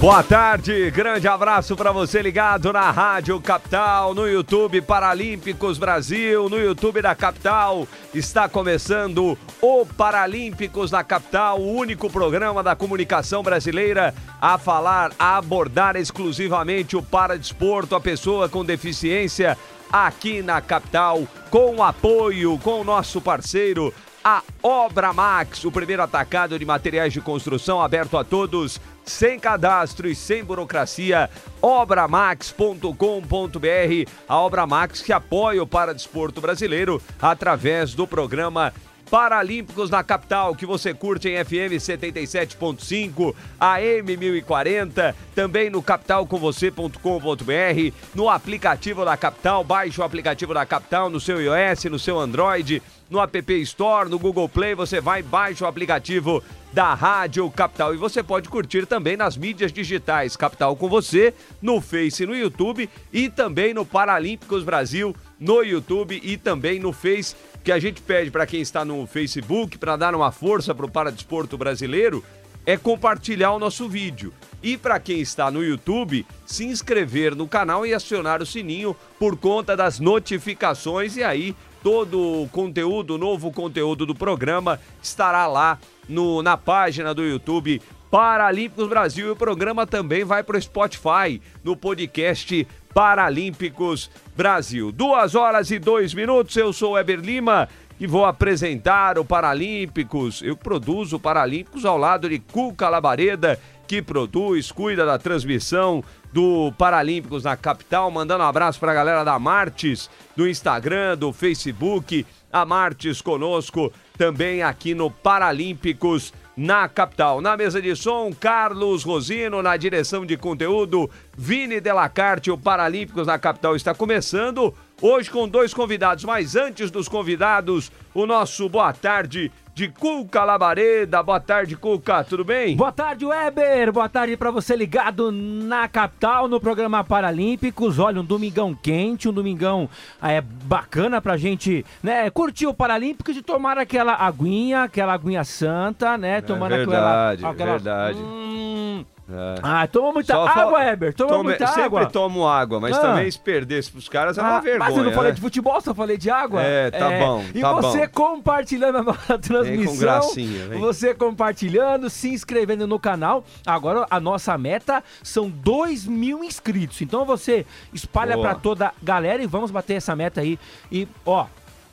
Boa tarde, grande abraço para você ligado na Rádio Capital, no YouTube Paralímpicos Brasil, no YouTube da Capital. Está começando o Paralímpicos na Capital, o único programa da comunicação brasileira a falar, a abordar exclusivamente o paradesporto, a pessoa com deficiência aqui na capital, com apoio, com o nosso parceiro a Obra Max, o primeiro atacado de materiais de construção aberto a todos, sem cadastro e sem burocracia. Obramax.com.br, a Obra Max que apoia o paradesporto brasileiro através do programa Paralímpicos na capital, que você curte em FM 77.5, AM 1040, também no capitalcomvocê.com.br, no aplicativo da capital, baixe o aplicativo da capital no seu iOS, no seu Android, no App Store, no Google Play, você vai, baixa o aplicativo da Rádio Capital. E você pode curtir também nas mídias digitais Capital com você, no Face no YouTube e também no Paralímpicos Brasil no YouTube e também no Face, que a gente pede para quem está no Facebook para dar uma força para o paradesporto brasileiro, é compartilhar o nosso vídeo. E para quem está no YouTube, se inscrever no canal e acionar o sininho por conta das notificações e aí todo o conteúdo, o novo conteúdo do programa estará lá no, na página do YouTube Paralímpicos Brasil e o programa também vai para o Spotify, no podcast Paralímpicos Brasil. Duas horas e dois minutos, eu sou Eber Lima e vou apresentar o Paralímpicos. Eu produzo o Paralímpicos ao lado de Cuca Labareda, que produz, cuida da transmissão do Paralímpicos na capital. Mandando um abraço para a galera da Martes, do Instagram, do Facebook. A Martes conosco também aqui no Paralímpicos na capital. Na mesa de som, Carlos Rosino, na direção de conteúdo, Vini Delacarte, o Paralímpicos na capital está começando. Hoje com dois convidados, mas antes dos convidados, o nosso boa tarde de Cuca Labareda. Boa tarde, Cuca, tudo bem? Boa tarde, Weber. Boa tarde para você ligado na capital, no programa Paralímpicos. Olha, um domingão quente, um domingão é, bacana pra gente, né, curtir o Paralímpicos e tomar aquela aguinha, aquela aguinha santa, né, tomando é verdade, aquela... aquela verdade. Hum, É. Ah, toma muita Só água, Weber. Toma muita sempre água. tomo água, mas Ah. também se perdesse pros caras é uma Ah, vergonha. Mas eu não falei né? de futebol, só falei de água. É, tá bom, E tá você bom. compartilhando a nossa transmissão. gracinha, vem. Você compartilhando, se inscrevendo no canal. Agora a nossa meta são 2 mil inscritos. Então você espalha Boa. pra toda a galera e vamos bater essa meta aí. E, ó,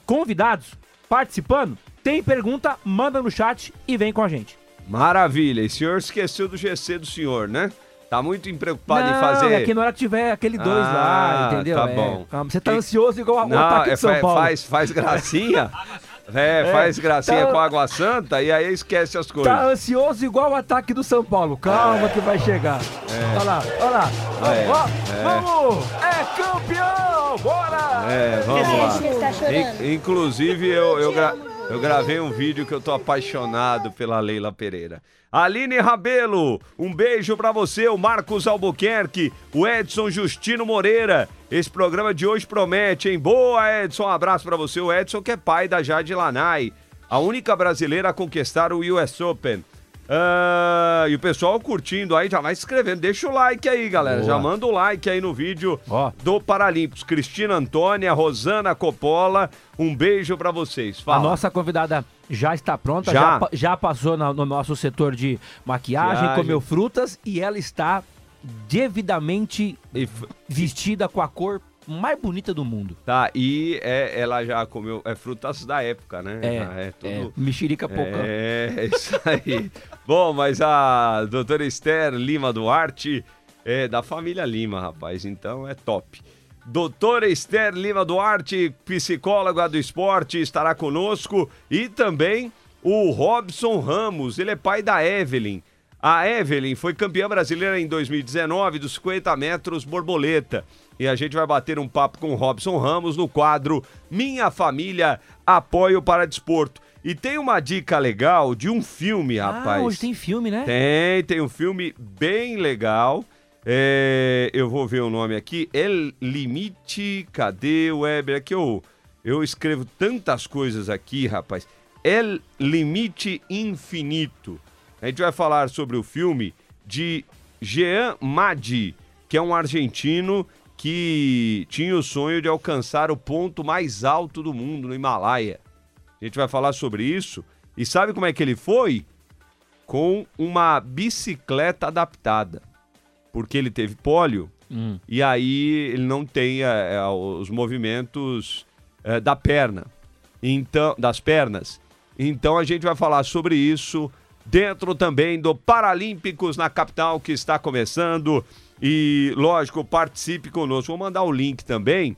convidados participando, tem pergunta, manda no chat e vem com a gente. Maravilha. E o senhor esqueceu do GC do senhor, né? Tá muito preocupado não, em fazer. é que na hora que tiver aquele dois Ah, lá, entendeu? tá É, bom. calma, você tá Que- ansioso igual o Não, ataque é, de São fa- Paulo. faz, faz gracinha. É, faz gracinha tá- com água santa e aí esquece as coisas. Tá ansioso igual o ataque do São Paulo. Calma que vai chegar. Olha lá, olha lá. É, Ó, é. Vamos! É campeão! Bora! É, vamos lá. In- inclusive, eu, eu, gra- eu gravei um vídeo que eu tô apaixonado pela Leila Pereira. Aline Rabelo, um beijo pra você, o Marcos Albuquerque, o Edson Justino Moreira. Esse programa de hoje promete, hein? Boa, Edson, um abraço pra você. O Edson que é pai da Jade Lanai, a única brasileira a conquistar o US Open. Ah, e o pessoal curtindo aí, já vai se inscrevendo. Deixa o like aí, galera. Boa. Já manda o like aí no vídeo Ó. do Paralímpicos. Cristina Antônia, Rosana Coppola, um beijo pra vocês. A Fala. nossa convidada já está pronta, Já. já, já passou na- no nosso setor de maquiagem, Maquiagem. comeu frutas e ela está devidamente f- vestida com a cor mais bonita do mundo. tá, e é, ela já comeu é, frutas da época, né? É, é tudo. é, mexerica pouca. É, é isso aí. Bom, mas a doutora Esther Lima Duarte é da família Lima, rapaz, então é top. Doutora Esther Lima Duarte, psicóloga do esporte, estará conosco. E também o Robson Ramos, ele é pai da Evelyn. A Evelyn foi campeã brasileira em 2019 dos 50 metros borboleta. E a gente vai bater um papo com o Robson Ramos no quadro Minha Família Apoio para Desporto. E tem uma dica legal de um filme, rapaz. Ah, hoje tem filme, né? Tem, tem um filme bem legal. É, eu vou ver o nome aqui. El Limite. Cadê o Weber? Aqui eu, eu escrevo tantas coisas aqui, rapaz. El Limite Infinito. A gente vai falar sobre o filme de Jean Madi, que é um argentino que tinha o sonho de alcançar o ponto mais alto do mundo, no Himalaia. A gente vai falar sobre isso. E sabe como é que ele foi? Com uma bicicleta adaptada. Porque ele teve pólio Hum. e aí ele não tem é, é, os movimentos é, da perna. Então, das pernas. Então a gente vai falar sobre isso dentro também do Paralímpicos na capital que está começando. E, lógico, participe conosco. Vou mandar o link também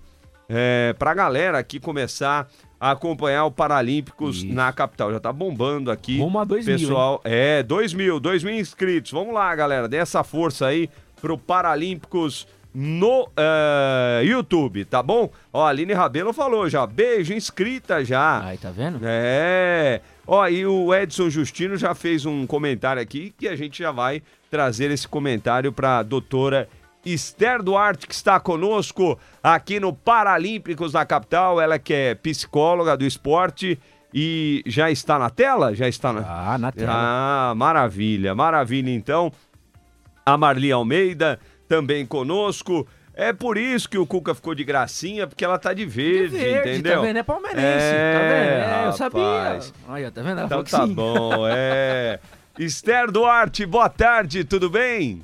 é, para a galera aqui começar a acompanhar o Paralímpicos Isso. na capital. Já tá bombando aqui. Rumo a dois mil, Pessoal, é, 2 mil, 2 mil inscritos. Vamos lá, galera, dê essa força aí pro Paralímpicos no eh, YouTube, tá bom? Ó, a Aline Rabelo falou já, beijo, inscrita já. Aí, tá vendo? É. Ó, e o Edson Justino já fez um comentário aqui que a gente já vai trazer esse comentário para a doutora Esther Duarte, que está conosco aqui no Paralímpicos na capital. Ela que é psicóloga do esporte e já está na tela? Já está na. Ah, na tela. Ah, maravilha, maravilha. Então, a Marli Almeida também conosco. É por isso que o Cuca ficou de gracinha, porque ela tá de verde, Verde, entendeu? Tá vendo? É palmeirense. É, tá vendo? É, eu sabia. Olha, tá vendo? Ela Então tá sim. bom, é. Esther Duarte, boa tarde, tudo bem?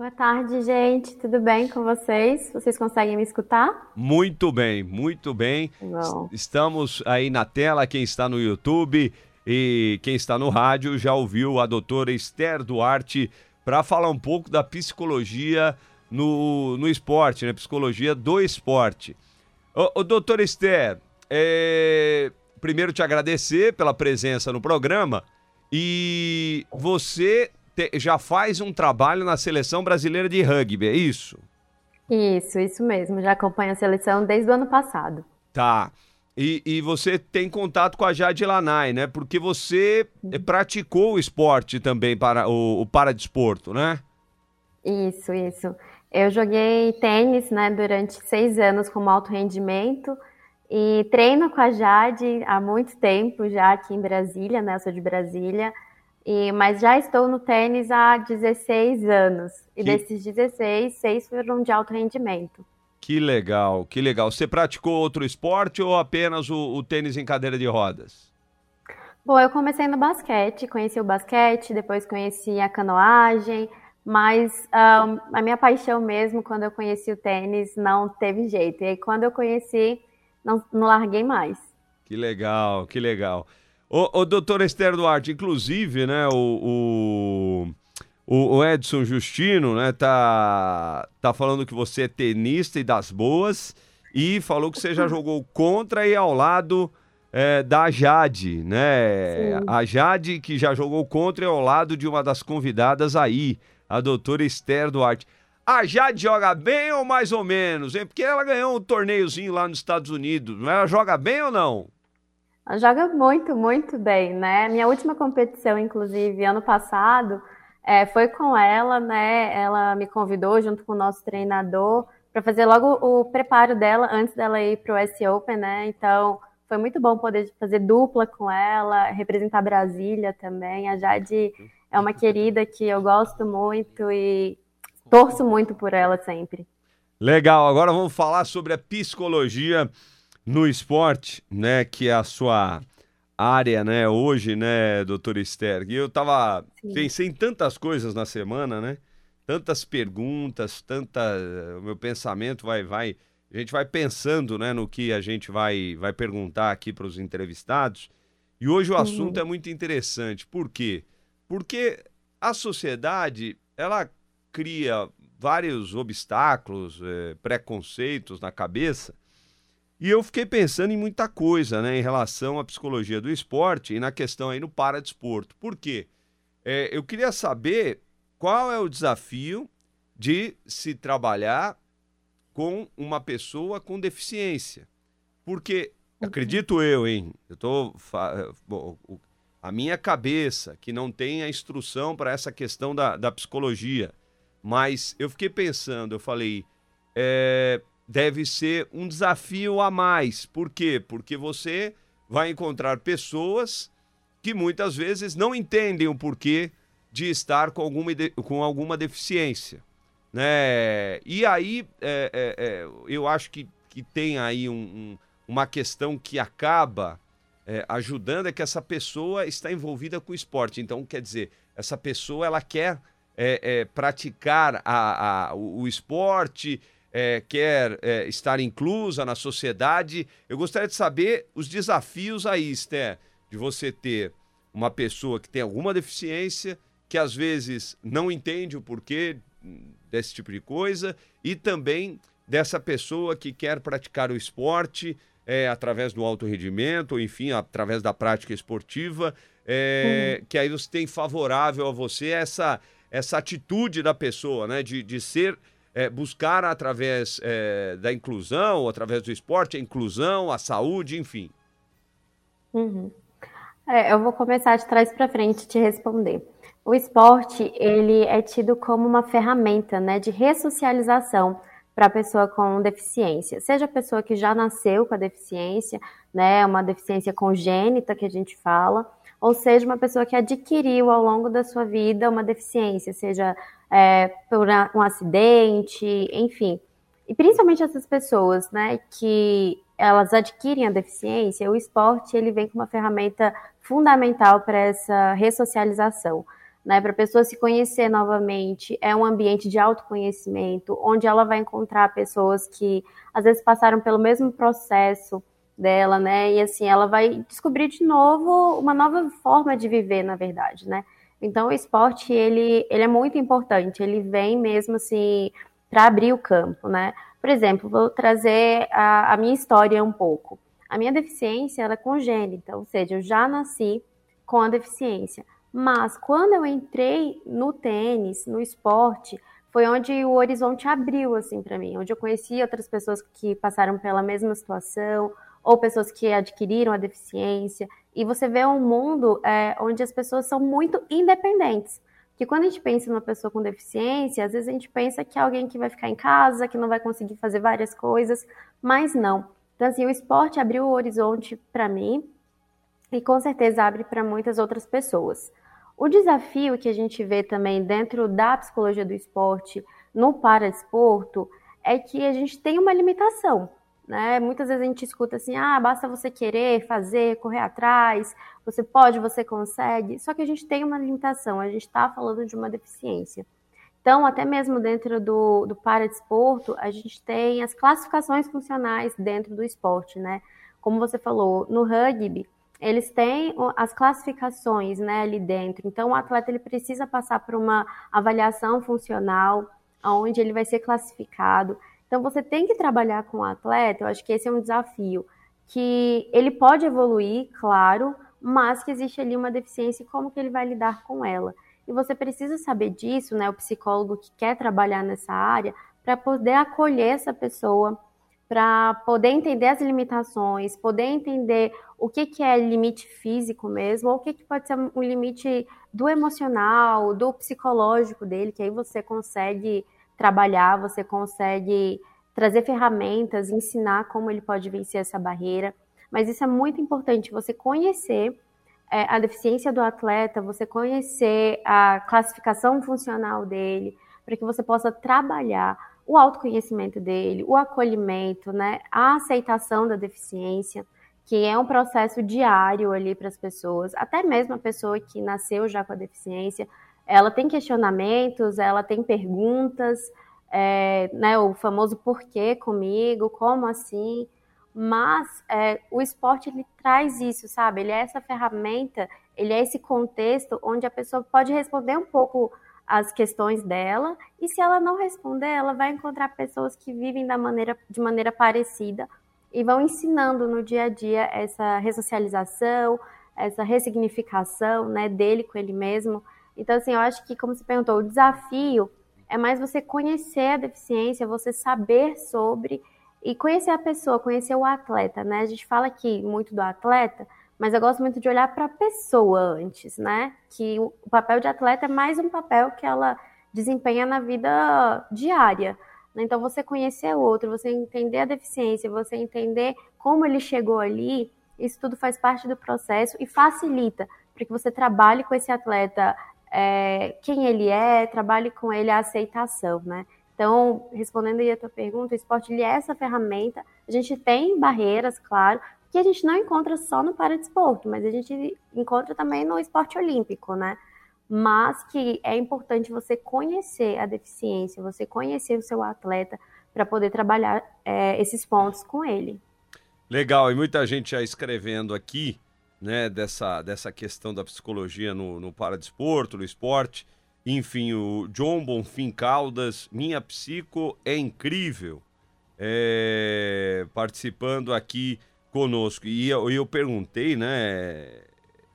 Boa tarde, gente. Tudo bem com vocês? Vocês conseguem me escutar? Muito bem, muito bem. Bom. Estamos aí na tela, quem está no YouTube e quem está no rádio já ouviu a doutora Esther Duarte para falar um pouco da psicologia no, no esporte, né? Psicologia do esporte. Ô, ô doutora Esther, é, primeiro te agradecer pela presença no programa e você te- já faz um trabalho na seleção brasileira de rugby, é isso? Isso, isso mesmo. Já acompanho a seleção desde o ano passado. Tá. E, e você tem contato com a Jade Lanai, né? Porque você eh, praticou o esporte também, para o, o paradesporto, né? Isso, isso. Eu joguei tênis, né, durante seis anos como alto rendimento e treino com a Jade há muito tempo já aqui em Brasília, né? Eu sou de Brasília. E, mas já estou no tênis há 16 anos. E Que- desses 16, seis foram de alto rendimento. Que legal, que legal. Você praticou outro esporte ou apenas o, o tênis em cadeira de rodas? Bom, eu comecei no basquete, conheci o basquete, depois conheci a canoagem, mas ahn, a minha paixão mesmo, quando eu conheci o tênis, não teve jeito. E aí, quando eu conheci, não, não larguei mais. Que legal, que legal. Ô, ô doutor Esther Duarte, inclusive, né, o, o, o- o Edson Justino, né, tá, tá falando que você é tenista e das boas e falou que você já jogou contra e ao lado é, da Jade, né? Sim. A Jade que já jogou contra e ao lado de uma das convidadas aí, a doutora Esther Duarte. A Jade joga bem ou mais ou menos, hein? Porque ela ganhou um torneiozinho lá nos Estados Unidos. Ela joga bem ou não? Joga muito, muito bem, né? Minha última competição, inclusive, ano passado, é, foi com ela, né? Ela me convidou junto com o nosso treinador para fazer logo o preparo dela antes dela ir para o S Open, né? Então, foi muito bom poder fazer dupla com ela, representar Brasília também. A Jade é uma querida que eu gosto muito e torço muito por ela sempre. Legal, agora vamos falar sobre a psicologia no esporte, né? Que é a sua área, né? Hoje, né, doutor Esther? Eu tava. Sim. Pensei em tantas coisas na semana, né? Tantas perguntas, tanta. O meu pensamento vai, vai. A gente vai pensando, né, no que a gente vai, vai perguntar aqui para os entrevistados. E hoje o Uhum. assunto é muito interessante. Por quê? Porque a sociedade, ela cria vários obstáculos, eh, preconceitos na cabeça E eu fiquei pensando em muita coisa, né, em relação à psicologia do esporte e na questão aí no paradesporto. Por quê? É, eu queria saber qual é o desafio de se trabalhar com uma pessoa com deficiência. Porque, uhum. acredito eu, hein, eu tô. Bom, a minha cabeça, que não tem a instrução para essa questão da, da psicologia, mas eu fiquei pensando, eu falei, é, deve ser um desafio a mais. Por quê? Porque você vai encontrar pessoas que muitas vezes não entendem o porquê de estar com alguma, com alguma deficiência. Né? E aí é, é, é, eu acho que, que tem aí um, um, uma questão que acaba é, ajudando é que essa pessoa está envolvida com o esporte. Então, quer dizer, essa pessoa ela quer é, é, praticar a, a, o, o esporte é, quer é, estar inclusa na sociedade. Eu gostaria de saber os desafios aí, Esté, de você ter uma pessoa que tem alguma deficiência, que às vezes não entende o porquê desse tipo de coisa, e também dessa pessoa que quer praticar o esporte é, através do alto rendimento, ou enfim, através da prática esportiva, é, uhum. que aí você tem favorável a você essa, essa atitude da pessoa, né, de, de ser é, buscar através é, da inclusão, através do esporte, a inclusão, a saúde, enfim? Uhum. É, eu vou começar de trás para frente te responder. O esporte ele é tido como uma ferramenta, né, de ressocialização para a pessoa com deficiência, seja a pessoa que já nasceu com a deficiência, né, uma deficiência congênita que a gente fala, ou seja, uma pessoa que adquiriu ao longo da sua vida uma deficiência, seja é, por um acidente, enfim. E principalmente essas pessoas, né, que elas adquirem a deficiência, o esporte ele vem com uma ferramenta fundamental para essa ressocialização. Né, para a pessoa se conhecer novamente, é um ambiente de autoconhecimento, onde ela vai encontrar pessoas que às vezes passaram pelo mesmo processo dela, né? E assim, ela vai descobrir de novo uma nova forma de viver, na verdade, né? Então, o esporte, ele, ele é muito importante, ele vem mesmo, assim, para abrir o campo, né? Por exemplo, vou trazer a, a, minha história um pouco. A minha deficiência, ela é congênita, ou seja, eu já nasci com a deficiência. Mas, quando eu entrei no tênis, no esporte, foi onde o horizonte abriu, assim, para mim. Onde eu conheci outras pessoas que passaram pela mesma situação, ou pessoas que adquiriram a deficiência. E você vê um mundo é, onde as pessoas são muito independentes. Que quando a gente pensa numa pessoa com deficiência, às vezes a gente pensa que é alguém que vai ficar em casa, que não vai conseguir fazer várias coisas, mas não. Então, assim, o esporte abriu o horizonte para mim e com certeza abre para muitas outras pessoas. O desafio que a gente vê também dentro da psicologia do esporte, no paradesporto, é que a gente tem uma limitação. Né? Muitas vezes a gente escuta assim: ah, basta você querer fazer, correr atrás, você pode, você consegue. Só que a gente tem uma limitação, a gente está falando de uma deficiência. Então, até mesmo dentro do, do paradesporto, a gente tem as classificações funcionais dentro do esporte, né? Como você falou, no rugby, eles têm as classificações né, ali dentro. Então, o atleta ele precisa passar por uma avaliação funcional, onde ele vai ser classificado. Então você tem que trabalhar com o atleta, eu acho que esse é um desafio, que ele pode evoluir, claro, mas que existe ali uma deficiência e como que ele vai lidar com ela. E você precisa saber disso, né, o psicólogo que quer trabalhar nessa área, para poder acolher essa pessoa, para poder entender as limitações, poder entender o que, que é limite físico mesmo, ou o que, que pode ser um limite do emocional, do psicológico dele, que aí você consegue trabalhar, você consegue trazer ferramentas, ensinar como ele pode vencer essa barreira. Mas isso é muito importante, você conhecer é, a deficiência do atleta, você conhecer a classificação funcional dele, para que você possa trabalhar o autoconhecimento dele, o acolhimento, né, a aceitação da deficiência, que é um processo diário ali para as pessoas, até mesmo a pessoa que nasceu já com a deficiência, ela tem questionamentos, ela tem perguntas, é, né, o famoso porquê comigo, como assim, mas é, o esporte ele traz isso, sabe? Ele é essa ferramenta, ele é esse contexto onde a pessoa pode responder um pouco as questões dela e se ela não responder, ela vai encontrar pessoas que vivem da maneira, de maneira parecida e vão ensinando no dia a dia essa ressocialização, essa ressignificação né, dele com ele mesmo. Então, assim, eu acho que, como você perguntou, o desafio é mais você conhecer a deficiência, você saber sobre e conhecer a pessoa, conhecer o atleta, né? A gente fala aqui muito do atleta, mas eu gosto muito de olhar para a pessoa antes, né? Que o papel de atleta é mais um papel que ela desempenha na vida diária. Né? Então, você conhecer o outro, você entender a deficiência, você entender como ele chegou ali, isso tudo faz parte do processo e facilita para que você trabalhe com esse atleta é, quem ele é, trabalhe com ele a aceitação, né? Então, respondendo aí a tua pergunta, o esporte ele é essa ferramenta. A gente tem barreiras, claro, que a gente não encontra só no paradesporto, mas a gente encontra também no esporte olímpico, né? Mas que é importante você conhecer a deficiência, você conhecer o seu atleta para poder trabalhar é, esses pontos com ele. Legal, e muita gente já escrevendo aqui, né, dessa, dessa questão da psicologia no, no paradesporto, no esporte. Enfim, o John Bonfim Caldas, minha psico é incrível, é, participando aqui conosco. E eu, eu perguntei, né,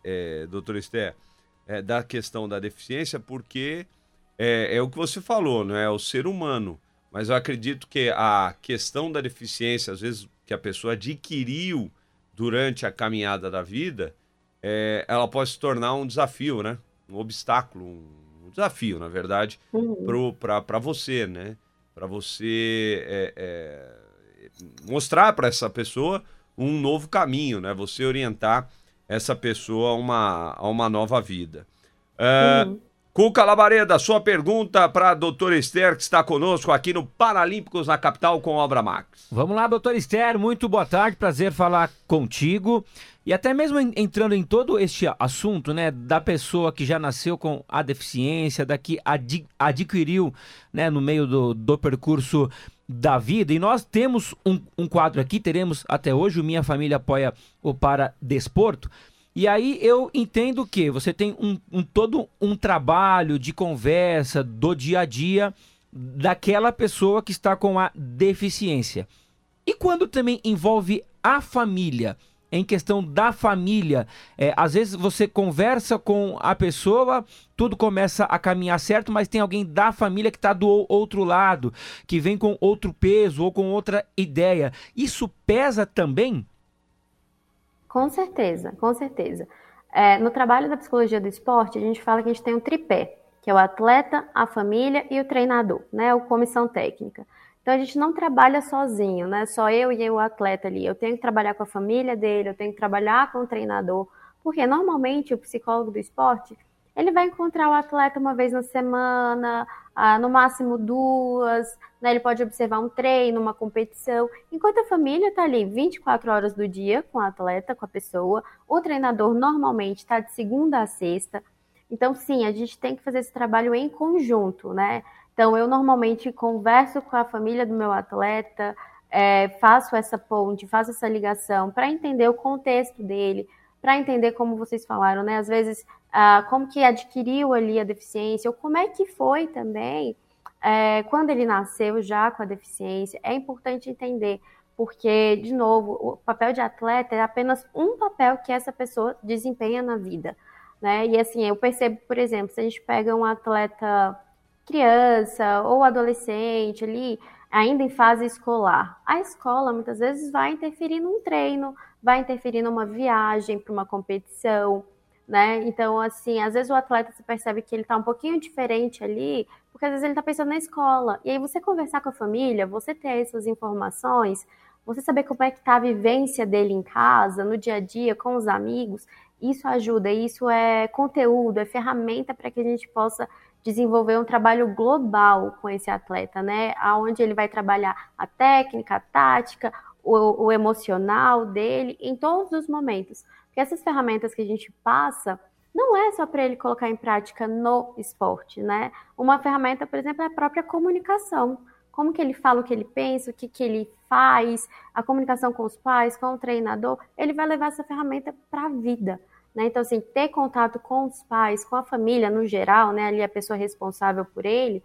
é, doutor Esther, é, da questão da deficiência, porque é, é o que você falou, não é o ser humano. Mas eu acredito que a questão da deficiência, às vezes que a pessoa adquiriu durante a caminhada da vida, é, ela pode se tornar um desafio, né? Um obstáculo, um, desafio, na verdade, uhum. para você, né? Para você é, é, mostrar para essa pessoa um novo caminho, né? Você orientar essa pessoa a uma, a uma nova vida. Uh, uhum. Cuca Labareda, sua pergunta para a doutora Esther, que está conosco aqui no Paralímpicos na Capital com Obra Max. Vamos lá, doutora Esther, muito boa tarde, prazer falar contigo. E até mesmo entrando em todo este assunto, né, da pessoa que já nasceu com a deficiência, da que ad adquiriu, né, no meio do, do percurso da vida. E nós temos um, um quadro aqui, teremos até hoje, o Minha Família Apoia o Para Desporto, e aí eu entendo que você tem um, um, todo um trabalho de conversa do dia a dia daquela pessoa que está com a deficiência. E quando também envolve a família, em questão da família, é, às vezes você conversa com a pessoa, tudo começa a caminhar certo, mas tem alguém da família que está do outro lado, que vem com outro peso ou com outra ideia. Isso pesa também? Com certeza, com certeza. É, no trabalho da psicologia do esporte, a gente fala que a gente tem um tripé, que é o atleta, a família e o treinador, né? O comissão técnica. Então a gente não trabalha sozinho, né? Só eu e o atleta ali. Eu tenho que trabalhar com a família dele, eu tenho que trabalhar com o treinador, porque normalmente o psicólogo do esporte ele vai encontrar o atleta uma vez na semana, ah, no máximo duas, né? ele pode observar um treino, uma competição, enquanto a família está ali 24 horas do dia com o atleta, com a pessoa, o treinador normalmente está de segunda a sexta, então sim, a gente tem que fazer esse trabalho em conjunto, né? Então eu normalmente converso com a família do meu atleta, é, faço essa ponte, faço essa ligação para entender o contexto dele, para entender como vocês falaram, né? Às vezes, ah, como que adquiriu ali a deficiência, ou como é que foi também é, quando ele nasceu já com a deficiência. É importante entender, porque, de novo, o papel de atleta é apenas um papel que essa pessoa desempenha na vida. Né? E assim, eu percebo, por exemplo, se a gente pega um atleta criança ou adolescente ali, ainda em fase escolar, a escola muitas vezes vai interferir num treino, vai interferir numa viagem para uma competição, né? Então, assim, às vezes o atleta se percebe que ele está um pouquinho diferente ali, porque às vezes ele está pensando na escola. E aí você conversar com a família, você ter essas informações, você saber como é que está a vivência dele em casa, no dia a dia, com os amigos, isso ajuda, isso é conteúdo, é ferramenta para que a gente possa desenvolver um trabalho global com esse atleta, né? Aonde ele vai trabalhar a técnica, a tática, o, o emocional dele em todos os momentos. Porque essas ferramentas que a gente passa não é só para ele colocar em prática no esporte, né? Uma ferramenta, por exemplo, é a própria comunicação. Como que ele fala o que ele pensa, o que, que ele faz, a comunicação com os pais, com o treinador, ele vai levar essa ferramenta para a vida. Né? Então, assim, ter contato com os pais, com a família no geral, né? Ali a pessoa responsável por ele,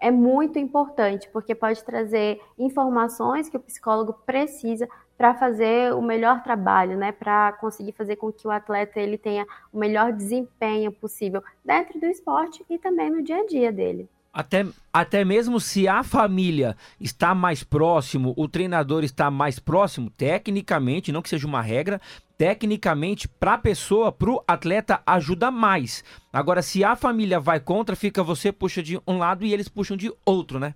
é muito importante, porque pode trazer informações que o psicólogo precisa para fazer o melhor trabalho, né, para conseguir fazer com que o atleta ele tenha o melhor desempenho possível dentro do esporte e também no dia a dia dele. Até, até mesmo se a família está mais próximo, o treinador está mais próximo, tecnicamente, não que seja uma regra, tecnicamente, para a pessoa, para o atleta, ajuda mais. Agora, se a família vai contra, fica você puxa de um lado e eles puxam de outro, né?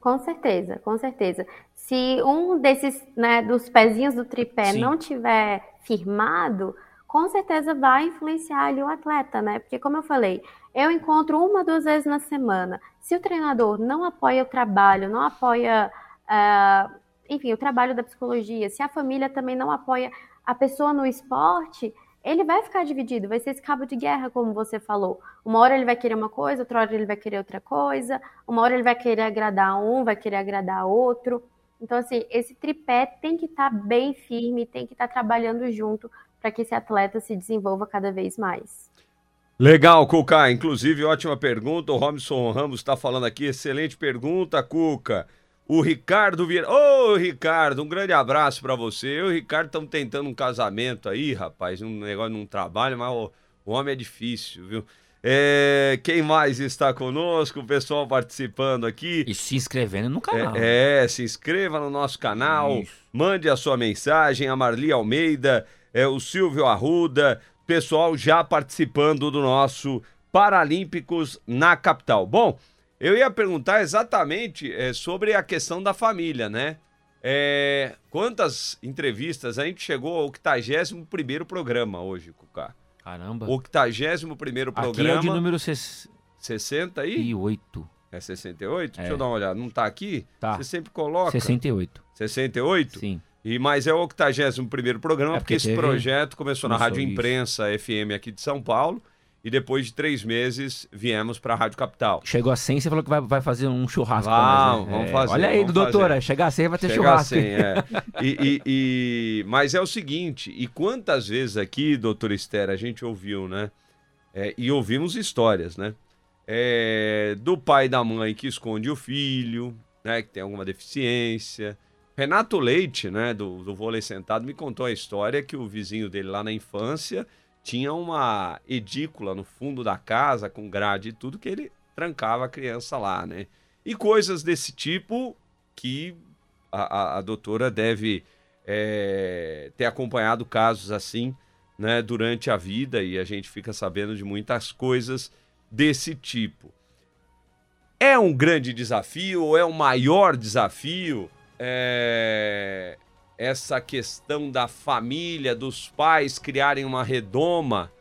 Com certeza, com certeza. Se um desses, né, dos pezinhos do tripé Sim. não tiver firmado, com certeza vai influenciar ali o atleta, né? Porque como eu falei, eu encontro uma, duas vezes na semana. Se o treinador não apoia o trabalho, não apoia, uh, enfim, o trabalho da psicologia, se a família também não apoia a pessoa no esporte, ele vai ficar dividido, vai ser esse cabo de guerra, como você falou. Uma hora ele vai querer uma coisa, outra hora ele vai querer outra coisa, uma hora ele vai querer agradar um, vai querer agradar outro. Então, assim, esse tripé tem que estar tá bem firme, tem que estar tá trabalhando junto para que esse atleta se desenvolva cada vez mais. Legal, Cuca. Inclusive, ótima pergunta. O Robson Ramos está falando aqui. Excelente pergunta, Cuca. O Ricardo Vieira. Ô, Ricardo, um grande abraço para você. Eu e o Ricardo estamos tentando um casamento aí, rapaz. Um negócio num trabalho, mas o, o homem é difícil, viu? É, quem mais está conosco? O pessoal participando aqui. E se inscrevendo no canal. É, é se inscreva no nosso canal. Isso. Mande a sua mensagem. A Marli Almeida, é, o Silvio Arruda, pessoal já participando do nosso Paralímpicos na capital. Bom, eu ia perguntar exatamente é, sobre a questão da família, né? É, quantas entrevistas? A gente chegou ao 81 programa hoje, Cucá. Caramba. O 81 programa. Aqui é o de número 60 aí? 68. É 68? É. Deixa eu dar uma olhada. Não tá aqui? Tá. Você sempre coloca. 68. 68? Sim. E, mas é o 81 programa, é porque, porque esse projeto começou, na Rádio isso. Imprensa FM aqui de São Paulo. E depois de três meses, viemos para a Rádio Capital. Chegou a 100, você falou que vai, vai fazer um churrasco. Vamos, né? vamos é, fazer. Olha aí, doutora, fazer. chegar a 100 vai ter Chega churrasco. A 100, é. e, e, e, mas é o seguinte, e quantas vezes aqui, doutora Esther, a gente ouviu, né? É, e ouvimos histórias, né? É, do pai e da mãe que esconde o filho, né? Que tem alguma deficiência Renato Leite, né, do, do Vôlei Sentado, me contou a história que o vizinho dele lá na infância tinha uma edícula no fundo da casa, com grade e tudo, que ele trancava a criança lá, né? E coisas desse tipo que a, a, a doutora deve é, ter acompanhado casos assim, né, durante a vida e a gente fica sabendo de muitas coisas desse tipo. É um grande desafio ou é o maior desafio é, essa questão da família, dos pais criarem uma redoma,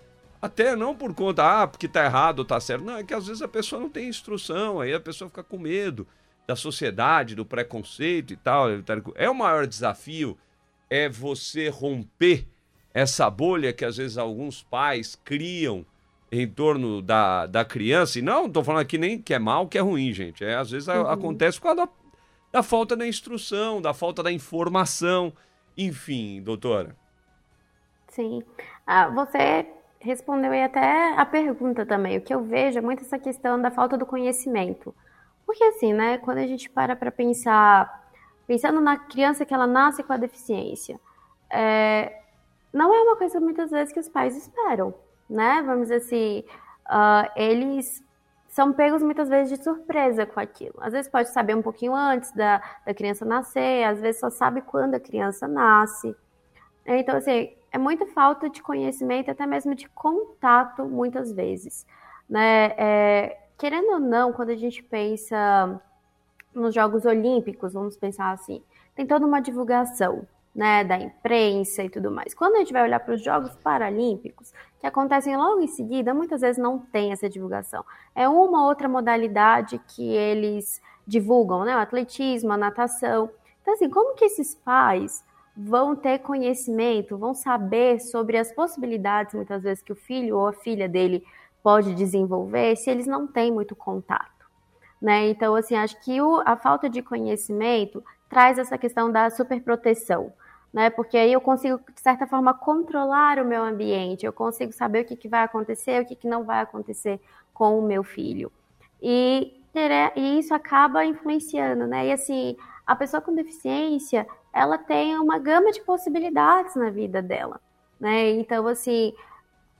até não por conta, ah, porque tá errado ou tá certo. Não, é que às vezes a pessoa não tem instrução, aí a pessoa fica com medo da sociedade, do preconceito e tal. É o maior desafio, é você romper essa bolha que às vezes alguns pais criam em torno da, da criança. E não estou falando aqui nem que é mal, que é ruim, gente. É, às vezes uhum. acontece por causa da da falta da instrução, da falta da informação, enfim, doutora. Sim. Ah, você respondeu aí até a pergunta também. O que eu vejo é muito essa questão da falta do conhecimento. Porque assim, né, quando a gente para para pensar, pensando na criança que ela nasce com a deficiência, é, não é uma coisa muitas vezes que os pais esperam, né? Vamos dizer assim, uh, eles são pegos muitas vezes de surpresa com aquilo. Às vezes pode saber um pouquinho antes da, da criança nascer, às vezes só sabe quando a criança nasce. Então, assim, é muita falta de conhecimento, até mesmo de contato, muitas vezes. Né? É, querendo ou não, quando a gente pensa nos Jogos Olímpicos, vamos pensar assim, tem toda uma divulgação né, da imprensa e tudo mais. Quando a gente vai olhar para os Jogos Paralímpicos, que acontecem logo em seguida, muitas vezes não tem essa divulgação. É uma outra modalidade que eles divulgam, né, o atletismo, a natação. Então, assim, como que esses pais vão ter conhecimento, vão saber sobre as possibilidades, muitas vezes, que o filho ou a filha dele pode desenvolver, se eles não têm muito contato? Né? Então, assim, acho que o, a falta de conhecimento traz essa questão da superproteção né? Porque aí eu consigo, de certa forma, controlar o meu ambiente, eu consigo saber o que, que vai acontecer, o que, que não vai acontecer com o meu filho. E, e isso acaba influenciando, né? E assim, a pessoa com deficiência, ela tem uma gama de possibilidades na vida dela, né? Então, assim,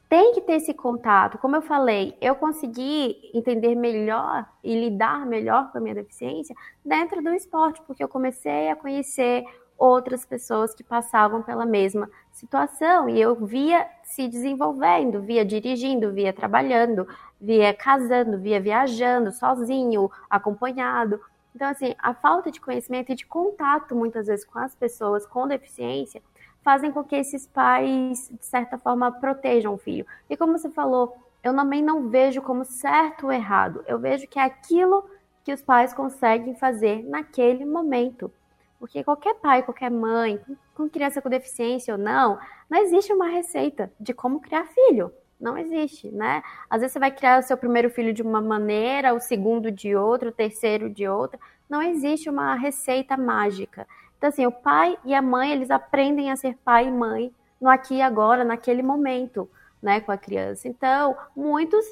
tem que ter esse contato. Como eu falei, eu consegui entender melhor e lidar melhor com a minha deficiência dentro do esporte, porque eu comecei a conhecer outras pessoas que passavam pela mesma situação e eu via se desenvolvendo, via dirigindo, via trabalhando, via casando, via viajando, sozinho, acompanhado. Então, assim, a falta de conhecimento e de contato, muitas vezes, com as pessoas com deficiência, fazem com que esses pais, de certa forma, protejam o filho. E como você falou, eu também não vejo como certo ou errado. Eu vejo que é aquilo que os pais conseguem fazer naquele momento. Porque qualquer pai, qualquer mãe, com criança com deficiência ou não, não existe uma receita de como criar filho. Não existe, né? Às vezes você vai criar o seu primeiro filho de uma maneira, o segundo de outra, o terceiro de outra. Não existe uma receita mágica. Então, assim, o pai e a mãe, eles aprendem a ser pai e mãe no aqui e agora, naquele momento, né, com a criança. Então, muitos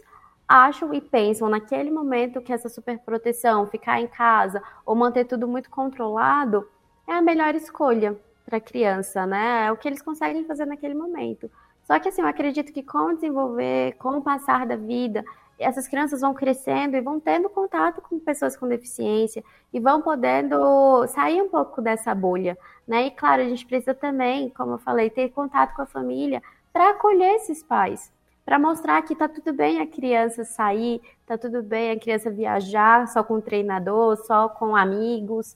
acham e pensam naquele momento que essa superproteção, ficar em casa ou manter tudo muito controlado, é a melhor escolha para a criança, né? É o que eles conseguem fazer naquele momento. Só que assim, eu acredito que com o desenvolver, com o passar da vida, essas crianças vão crescendo e vão tendo contato com pessoas com deficiência e vão podendo sair um pouco dessa bolha, né? E claro, a gente precisa também, como eu falei, ter contato com a família para acolher esses pais, para mostrar que tá tudo bem a criança sair, tá tudo bem a criança viajar só com o treinador, só com amigos,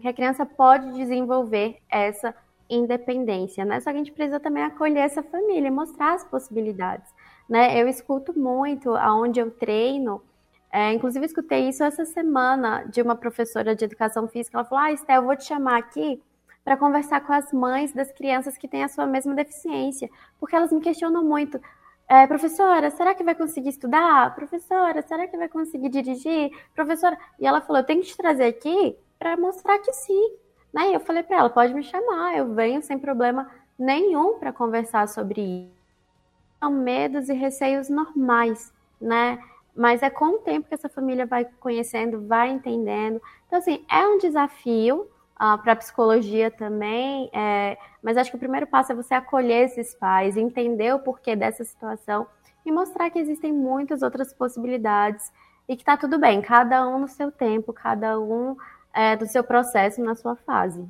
que a criança pode desenvolver essa independência, né? Só que a gente precisa também acolher essa família mostrar as possibilidades, né? Eu escuto muito aonde eu treino, é, inclusive escutei isso essa semana de uma professora de educação física, ela falou, ah, Esté, eu vou te chamar aqui para conversar com as mães das crianças que têm a sua mesma deficiência, porque elas me questionam muito, é, professora, será que vai conseguir estudar? Professora, será que vai conseguir dirigir? Professora, e ela falou, eu tenho que te trazer aqui para mostrar que sim. Né? Eu falei para ela, pode me chamar, eu venho sem problema nenhum para conversar sobre isso. São medos e receios normais, né? Mas é com o tempo que essa família vai conhecendo, vai entendendo. Então, assim, é um desafio uh, ah, para a psicologia também, é, mas acho que o primeiro passo é você acolher esses pais, entender o porquê dessa situação e mostrar que existem muitas outras possibilidades e que está tudo bem, cada um no seu tempo, cada um é, do seu processo na sua fase.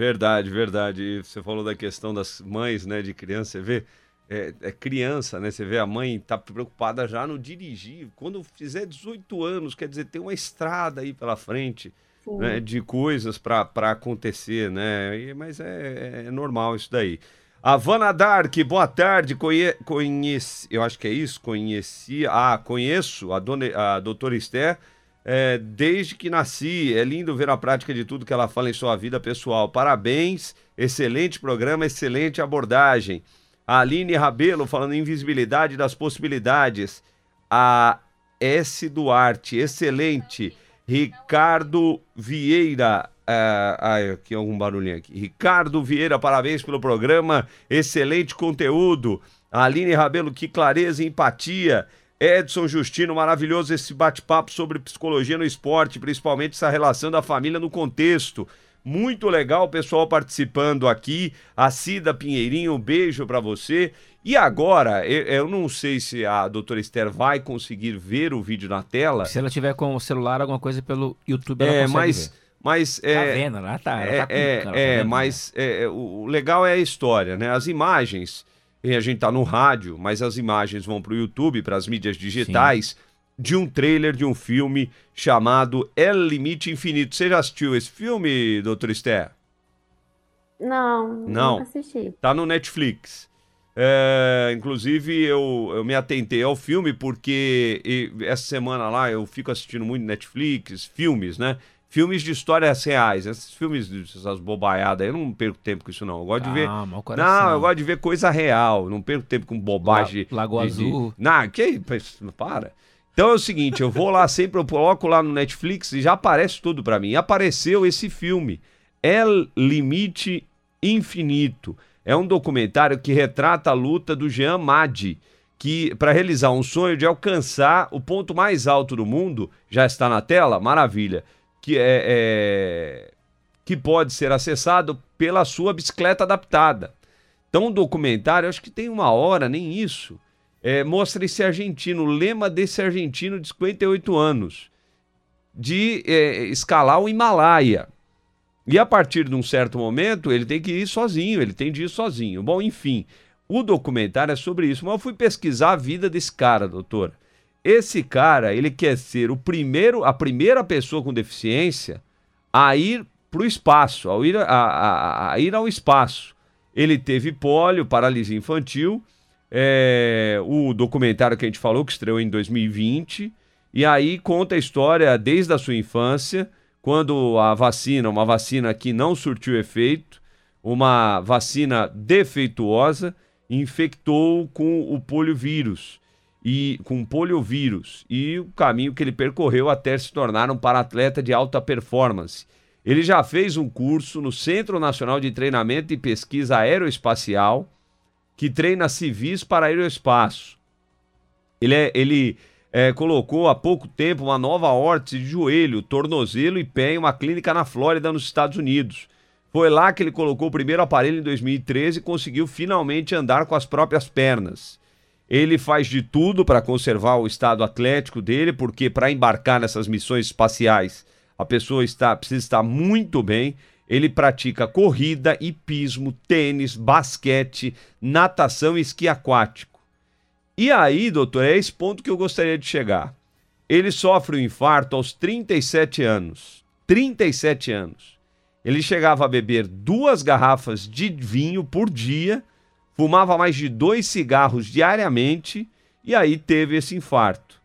Verdade, verdade. E você falou da questão das mães, né, de criança, você vê, é, é, criança, né, você vê a mãe tá preocupada já no dirigir, quando fizer 18 anos, quer dizer, tem uma estrada aí pela frente, né, de coisas para acontecer, né, e, mas é, é, normal isso daí. Havana Dark, boa tarde, Conhe conheci, eu acho que é isso, conheci, ah, conheço a, dona, a doutora Esther, é, desde que nasci. É lindo ver a prática de tudo que ela fala em sua vida pessoal. Parabéns, excelente programa, excelente abordagem. A Aline Rabelo falando invisibilidade das possibilidades. A S. Duarte, excelente. Ricardo Vieira. É, ai, aqui algum barulhinho aqui. Ricardo Vieira, parabéns pelo programa, excelente conteúdo. Aline Rabelo, que clareza e empatia. Edson Justino, maravilhoso esse bate-papo sobre psicologia no esporte, principalmente essa relação da família no contexto. Muito legal o pessoal participando aqui. A Cida Pinheirinho, um beijo para você. E agora, eu, eu, não sei se a doutora Esther vai conseguir ver o vídeo na tela. Se ela tiver com o celular, alguma coisa pelo YouTube, ela é, mas, ver. Mas, é, tá vendo, ela tá. Ela é, tá é, tá é, mas é, o legal é a história, né? As imagens e a gente está no rádio, mas as imagens vão para o YouTube, para as mídias digitais, Sim. de um trailer de um filme chamado El Limite Infinito. Você já assistiu esse filme, doutor Esther? Não, não assisti. Tá no Netflix. É, inclusive, eu, eu me atentei ao filme porque e, essa semana lá eu fico assistindo muito Netflix, filmes, né? Filmes de histórias reais. Esses filmes, essas bobaiadas eu não perco tempo com isso, não. Eu gosto de ver. Não, eu gosto de ver coisa real. Não perco tempo com bobagem. La, Lagoa de, Azul. De... Não, que. Para. Então é o seguinte, eu vou lá sempre, eu coloco lá no Netflix e já aparece tudo para mim. Apareceu esse filme, El Limite Infinito. É um documentário que retrata a luta do Jean Madi, que para realizar um sonho de alcançar o ponto mais alto do mundo, já está na tela? Maravilha que é, é que pode ser acessado pela sua bicicleta adaptada. Então, o documentário, acho que tem uma hora, nem isso, é, mostra esse argentino, o lema desse argentino de 58 anos, de é, escalar o Himalaia. E a partir de um certo momento, ele tem que ir sozinho, ele tem de ir sozinho. Bom, enfim, o documentário é sobre isso. Mas eu fui pesquisar a vida desse cara, doutor. Esse cara, ele quer ser o primeiro, a primeira pessoa com deficiência a ir para o espaço, a ir, a, a, a ir ao espaço. Ele teve pólio, paralisia infantil, é, o documentário que a gente falou, que estreou em 2020, e aí conta a história desde a sua infância, quando a vacina, uma vacina que não surtiu efeito, uma vacina defeituosa, infectou com o poliovírus e com poliovírus e o caminho que ele percorreu até se tornar um paratleta de alta performance. Ele já fez um curso no Centro Nacional de Treinamento e Pesquisa Aeroespacial, que treina civis para aeroespaço. Ele, é, ele é, colocou há pouco tempo uma nova órtese de joelho, tornozelo e pé em uma clínica na Flórida, nos Estados Unidos. Foi lá que ele colocou o primeiro aparelho em 2013 e conseguiu finalmente andar com as próprias pernas. Ele faz de tudo para conservar o estado atlético dele, porque para embarcar nessas missões espaciais a pessoa está, precisa estar muito bem. Ele pratica corrida, hipismo, tênis, basquete, natação e esqui aquático. E aí, doutor, é esse ponto que eu gostaria de chegar. Ele sofre um infarto aos 37 anos. 37 anos. Ele chegava a beber duas garrafas de vinho por dia, fumava mais de dois cigarros diariamente e aí teve esse infarto.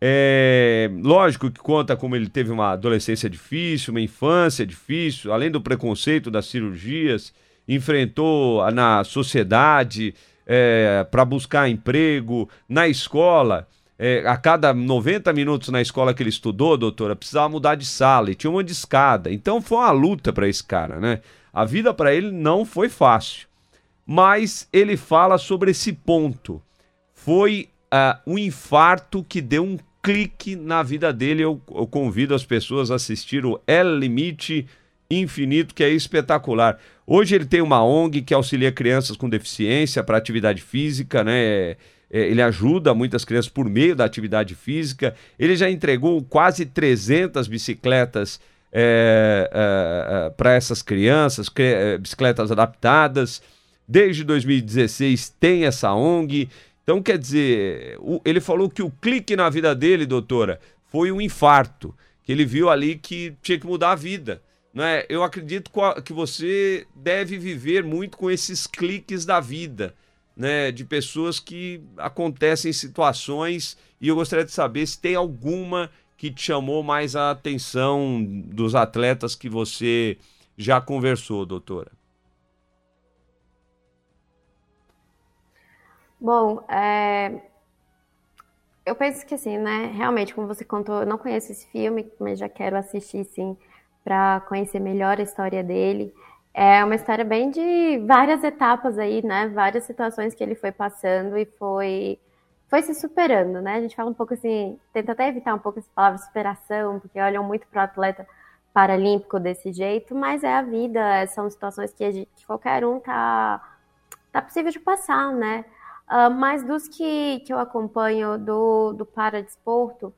É, lógico que conta como ele teve uma adolescência difícil, uma infância difícil, além do preconceito das cirurgias, enfrentou na sociedade é, para buscar emprego, na escola. É, a cada 90 minutos na escola que ele estudou, doutora, precisava mudar de sala e tinha uma de escada. Então foi uma luta para esse cara, né? A vida para ele não foi fácil. Mas ele fala sobre esse ponto. Foi uh, um infarto que deu um clique na vida dele. Eu, eu convido as pessoas a assistir o El Limite Infinito, que é espetacular. Hoje ele tem uma ONG que auxilia crianças com deficiência para atividade física, né? É, ele ajuda muitas crianças por meio da atividade física. Ele já entregou quase 300 bicicletas é, é, é para essas crianças, é, bicicletas adaptadas. Desde 2016 tem essa ONG. Então, quer dizer, ele falou que o clique na vida dele, doutora, foi um infarto, que ele viu ali que tinha que mudar a vida. Né? Eu acredito que você deve viver muito com esses cliques da vida, né? de pessoas que acontecem situações, e eu gostaria de saber se tem alguma que te chamou mais a atenção dos atletas que você já conversou, doutora. Bom, é... eu penso que assim, né? Realmente, como você contou, eu não conheço esse filme, mas já quero assistir sim para conhecer melhor a história dele. É uma história bem de várias etapas aí, né? Várias situações que ele foi passando e foi foi se superando, né? A gente fala um pouco assim, tenta até evitar um pouco essa palavra superação, porque olham muito para o atleta paralímpico desse jeito, mas é a vida, são situações que, gente, que qualquer um tá, tá possível de passar, né? Uh, mas dos que, que eu acompanho do, do paradesporto,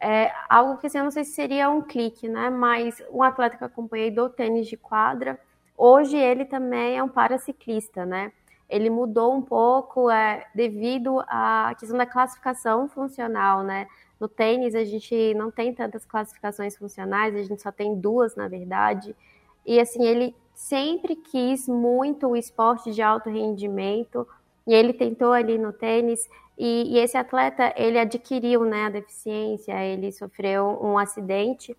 é algo que assim, eu não sei se seria um clique, né? Mas um atleta que eu acompanhei do tênis de quadra, hoje ele também é um paraciclista, né? Ele mudou um pouco é, devido à questão da classificação funcional, né? No tênis a gente não tem tantas classificações funcionais, a gente só tem duas, na verdade. E assim, ele sempre quis muito o esporte de alto rendimento, e ele tentou ali no tênis e, e esse atleta ele adquiriu né, a deficiência, ele sofreu um acidente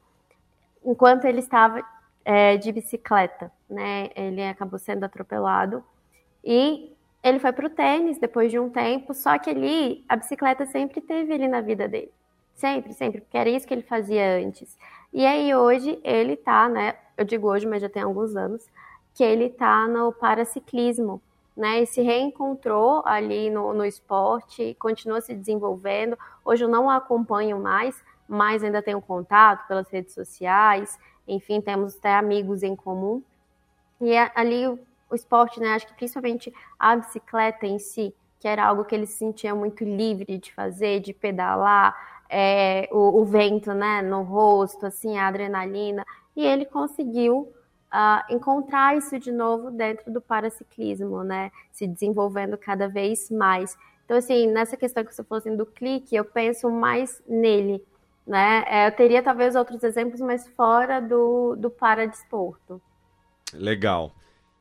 enquanto ele estava é, de bicicleta, né? Ele acabou sendo atropelado e ele foi para o tênis depois de um tempo, só que ali a bicicleta sempre teve ali na vida dele, sempre, sempre, porque era isso que ele fazia antes. E aí hoje ele tá, né? Eu digo hoje, mas já tem alguns anos que ele tá no paraciclismo né, e se reencontrou ali no, no esporte, continua se desenvolvendo. Hoje eu não a acompanho mais, mas ainda tenho contato pelas redes sociais. enfim, temos até amigos em comum. E é ali o, o esporte, né? Acho que principalmente a bicicleta em si, que era algo que ele se sentia muito livre de fazer, de pedalar, é, o, o, vento, né, no rosto, assim, a adrenalina. E ele conseguiu uh, encontrar isso de novo dentro do paraciclismo, né? Se desenvolvendo cada vez mais. Então, assim, nessa questão que você falou assim, do clique, eu penso mais nele, né? É, eu teria talvez outros exemplos, mas fora do, do paradesporto. Legal.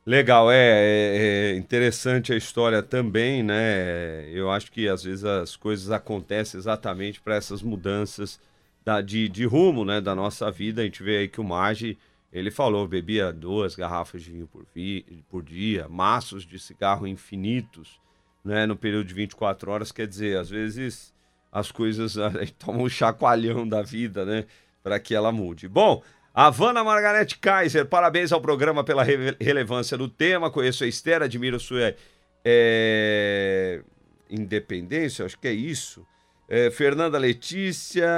Legal, é, é, é, interessante a história também, né? Eu acho que às vezes as coisas acontecem exatamente para essas mudanças da, de, de rumo, né, da nossa vida. A gente vê aí que o Magi ele falou, bebia duas garrafas de vinho por, vi, por dia, maços de cigarro infinitos, né, no período de 24 horas. Quer dizer, às vezes as coisas, a gente toma um chacoalhão da vida, né, para que ela mude. Bom, Havana Margarete Kaiser, parabéns ao programa pela re relevância do tema. Conheço a Esther, admiro sua é, independência, acho que é isso. É, Fernanda Letícia,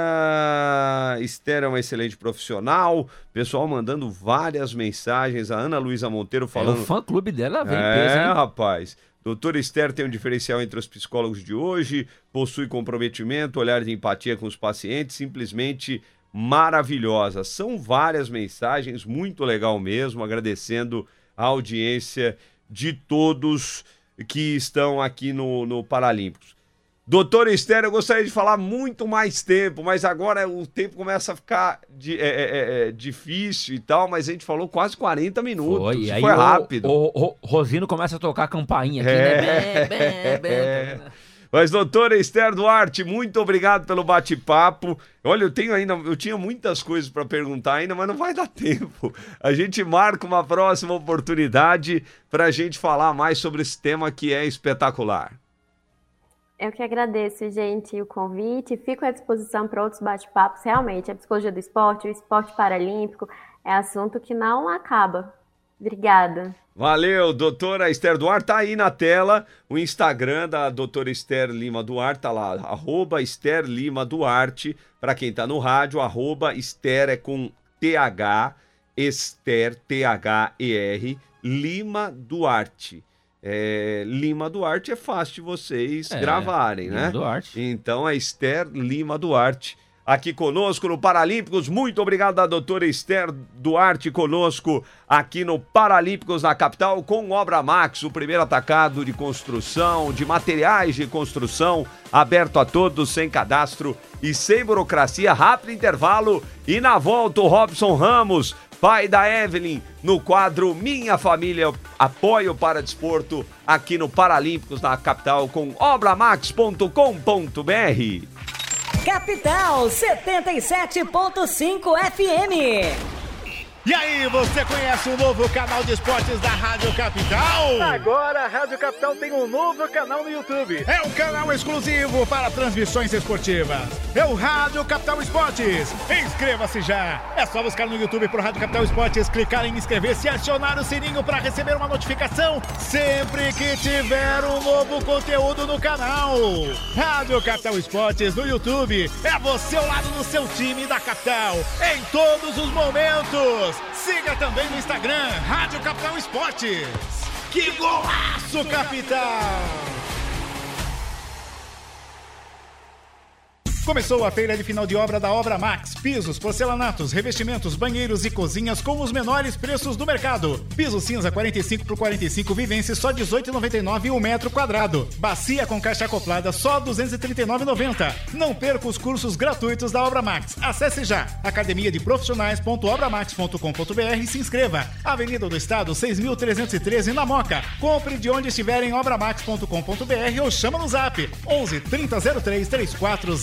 Esther é uma excelente profissional. Pessoal mandando várias mensagens. A Ana Luísa Monteiro falando. É, o fã clube dela vem é, peso, hein? rapaz. Doutora Esther tem um diferencial entre os psicólogos de hoje, possui comprometimento, olhar de empatia com os pacientes, simplesmente maravilhosa. São várias mensagens, muito legal mesmo, agradecendo a audiência de todos que estão aqui no, no Paralímpicos. Doutor Esther, eu gostaria de falar muito mais tempo, mas agora o tempo começa a ficar de, é, é, é, é difícil e tal, mas a gente falou quase 40 minutos. Foi, foi rápido. O, o, Rosino começa a tocar a campainha aqui, né? Bem, bem, mas, doutora Esther Duarte, muito obrigado pelo bate-papo. Olha, eu tenho ainda, eu tinha muitas coisas para perguntar ainda, mas não vai dar tempo. A gente marca uma próxima oportunidade para a gente falar mais sobre esse tema que é espetacular. Eu que agradeço, gente, o convite. Fico à disposição para outros bate-papos. Realmente, a psicologia do esporte, o esporte paralímpico, é assunto que não acaba. Obrigada. Valeu, doutora Esther Duarte. Tá aí na tela o Instagram da doutora Esther Lima Duarte, tá lá, arroba Esther Lima Duarte. Para quem tá no rádio, arroba Esther é com TH, Esther, T-H-E-R, Lima Duarte é, Lima Duarte é fácil de vocês é, gravarem, Lima né? Duarte. Então a Esther Lima Duarte aqui conosco no Paralímpicos. Muito obrigado a doutora Esther Duarte conosco aqui no Paralímpicos na capital com Obra Max, o primeiro atacado de construção, de materiais de construção, aberto a todos, sem cadastro e sem burocracia. Rápido intervalo e na volta o Robson Ramos pai da Evelyn, no quadro Minha Família Apoio para Desporto, aqui no Paralímpicos na capital, com obramax.com.br. Capital 77.5 FM. E aí, você conhece o novo canal de esportes da Rádio Capital? Agora a Rádio Capital tem um novo canal no YouTube. É um canal exclusivo para transmissões esportivas. É o Rádio Capital Esportes. Inscreva-se já. É só buscar no YouTube por Rádio Capital Esportes, clicar em inscrever-se e acionar o sininho para receber uma notificação sempre que tiver um novo conteúdo no canal. Rádio Capital Esportes no YouTube. É você ao lado do seu time da capital em todos os momentos. Siga também no Instagram, Rádio Capital Esportes. Que golaço, capitão! Começou a feira de final de obra da Obra Max. Pisos, porcelanatos, revestimentos, banheiros e cozinhas com os menores preços do mercado. Piso cinza 45 por 45 vivência só 18,99 o metro quadrado. Bacia com caixa acoplada só 239,90. Não perca os cursos gratuitos da Obra Max. Acesse já academia de profissionais.obramax.com.br e se inscreva. Avenida do Estado 6.313 na Moca. Compre de onde estiver em obramax.com.br ou chama no Zap 11 3003 3400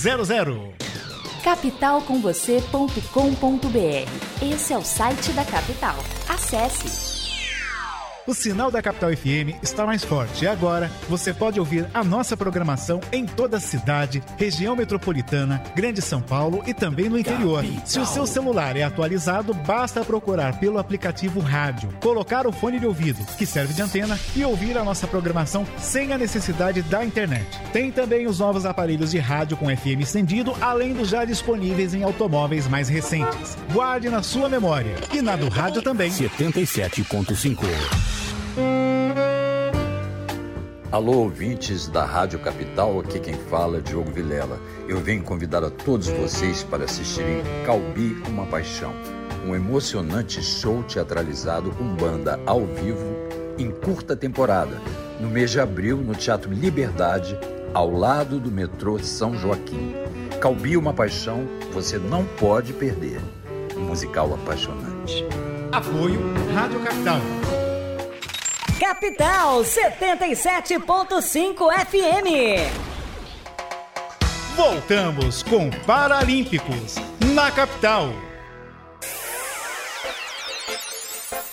capitalcomvocê.com.br. Esse é o site da Capital. Acesse. O sinal da Capital FM está mais forte agora você pode ouvir a nossa programação em toda a cidade, região metropolitana, Grande São Paulo e também no interior. Se o seu celular é atualizado, basta procurar pelo aplicativo Rádio, colocar o fone de ouvido, que serve de antena, e ouvir a nossa programação sem a necessidade da internet. Tem também os novos aparelhos de rádio com FM estendido, além dos já disponíveis em automóveis mais recentes. Guarde na sua memória. E na do rádio também. 77.5. Alô, ouvintes da Rádio Capital, aqui quem fala é Diogo Vilela. Eu venho convidar a todos vocês para assistirem Calbi Uma Paixão, um emocionante show teatralizado com banda ao vivo em curta temporada, no mês de abril no Teatro Liberdade, ao lado do metrô São Joaquim. Calbi Uma Paixão, você não pode perder. Um musical apaixonante. Apoio Rádio Capital. Capital 77.5 FM. Voltamos com Paralímpicos na capital.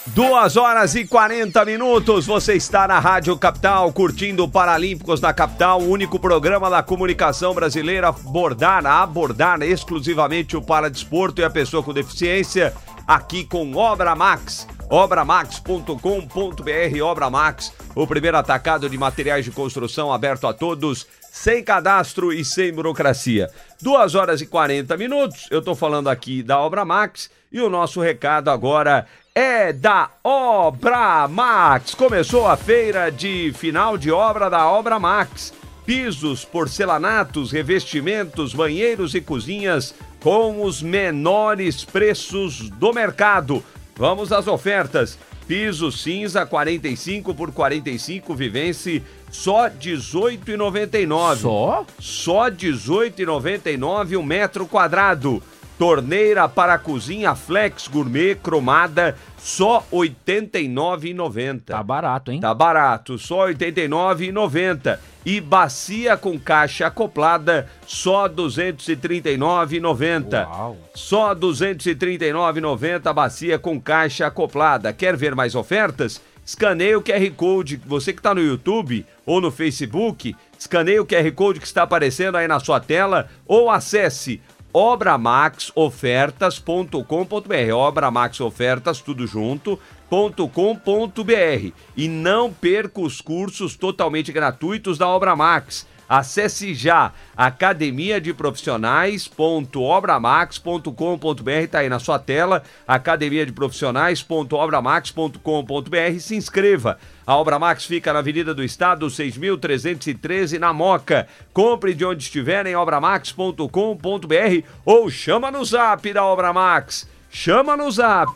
Duas horas e 40 minutos, você está na Rádio Capital, curtindo o Paralímpicos na Capital, o único programa da comunicação brasileira abordar, a abordar exclusivamente o paradesporto e a pessoa com deficiência, aqui com Obra Max, obramax.com.br, Obra Max, o primeiro atacado de materiais de construção aberto a todos, sem cadastro e sem burocracia. Duas horas e 40 minutos, eu estou falando aqui da Obra Max e o nosso recado agora é da Obra Max. Começou a feira de final de obra da Obra Max. Pisos, porcelanatos, revestimentos, banheiros e cozinhas com os menores preços do mercado. Vamos às ofertas. Piso cinza 45 por 45 Vivence só 18,99. Só? Só 18,99 um metro quadrado. Torneira para a cozinha Flex Gourmet cromada só R$ 89,90. Tá barato, hein? Tá barato, só R$ 89,90. E bacia com caixa acoplada só R$ 239,90. Uau. Só R$ 239,90 a bacia com caixa acoplada. Quer ver mais ofertas? Escaneie o QR Code. Você que está no YouTube ou no Facebook, escaneie o QR Code que está aparecendo aí na sua tela ou acesse obramaxofertas.com.br. Obramaxofertas, tudo junto, .com.br. E não perca os cursos totalmente gratuitos da Obra Max. Acesse já academia de profissionais.obramax.com.br, tá aí na sua tela, academia de profissionais.obramax.com.br, se inscreva. A Obra Max fica na Avenida do Estado, 6.313, na Moca. Compre de onde estiver em obramax.com.br ou chama no zap da Obra Max. Chama no zap.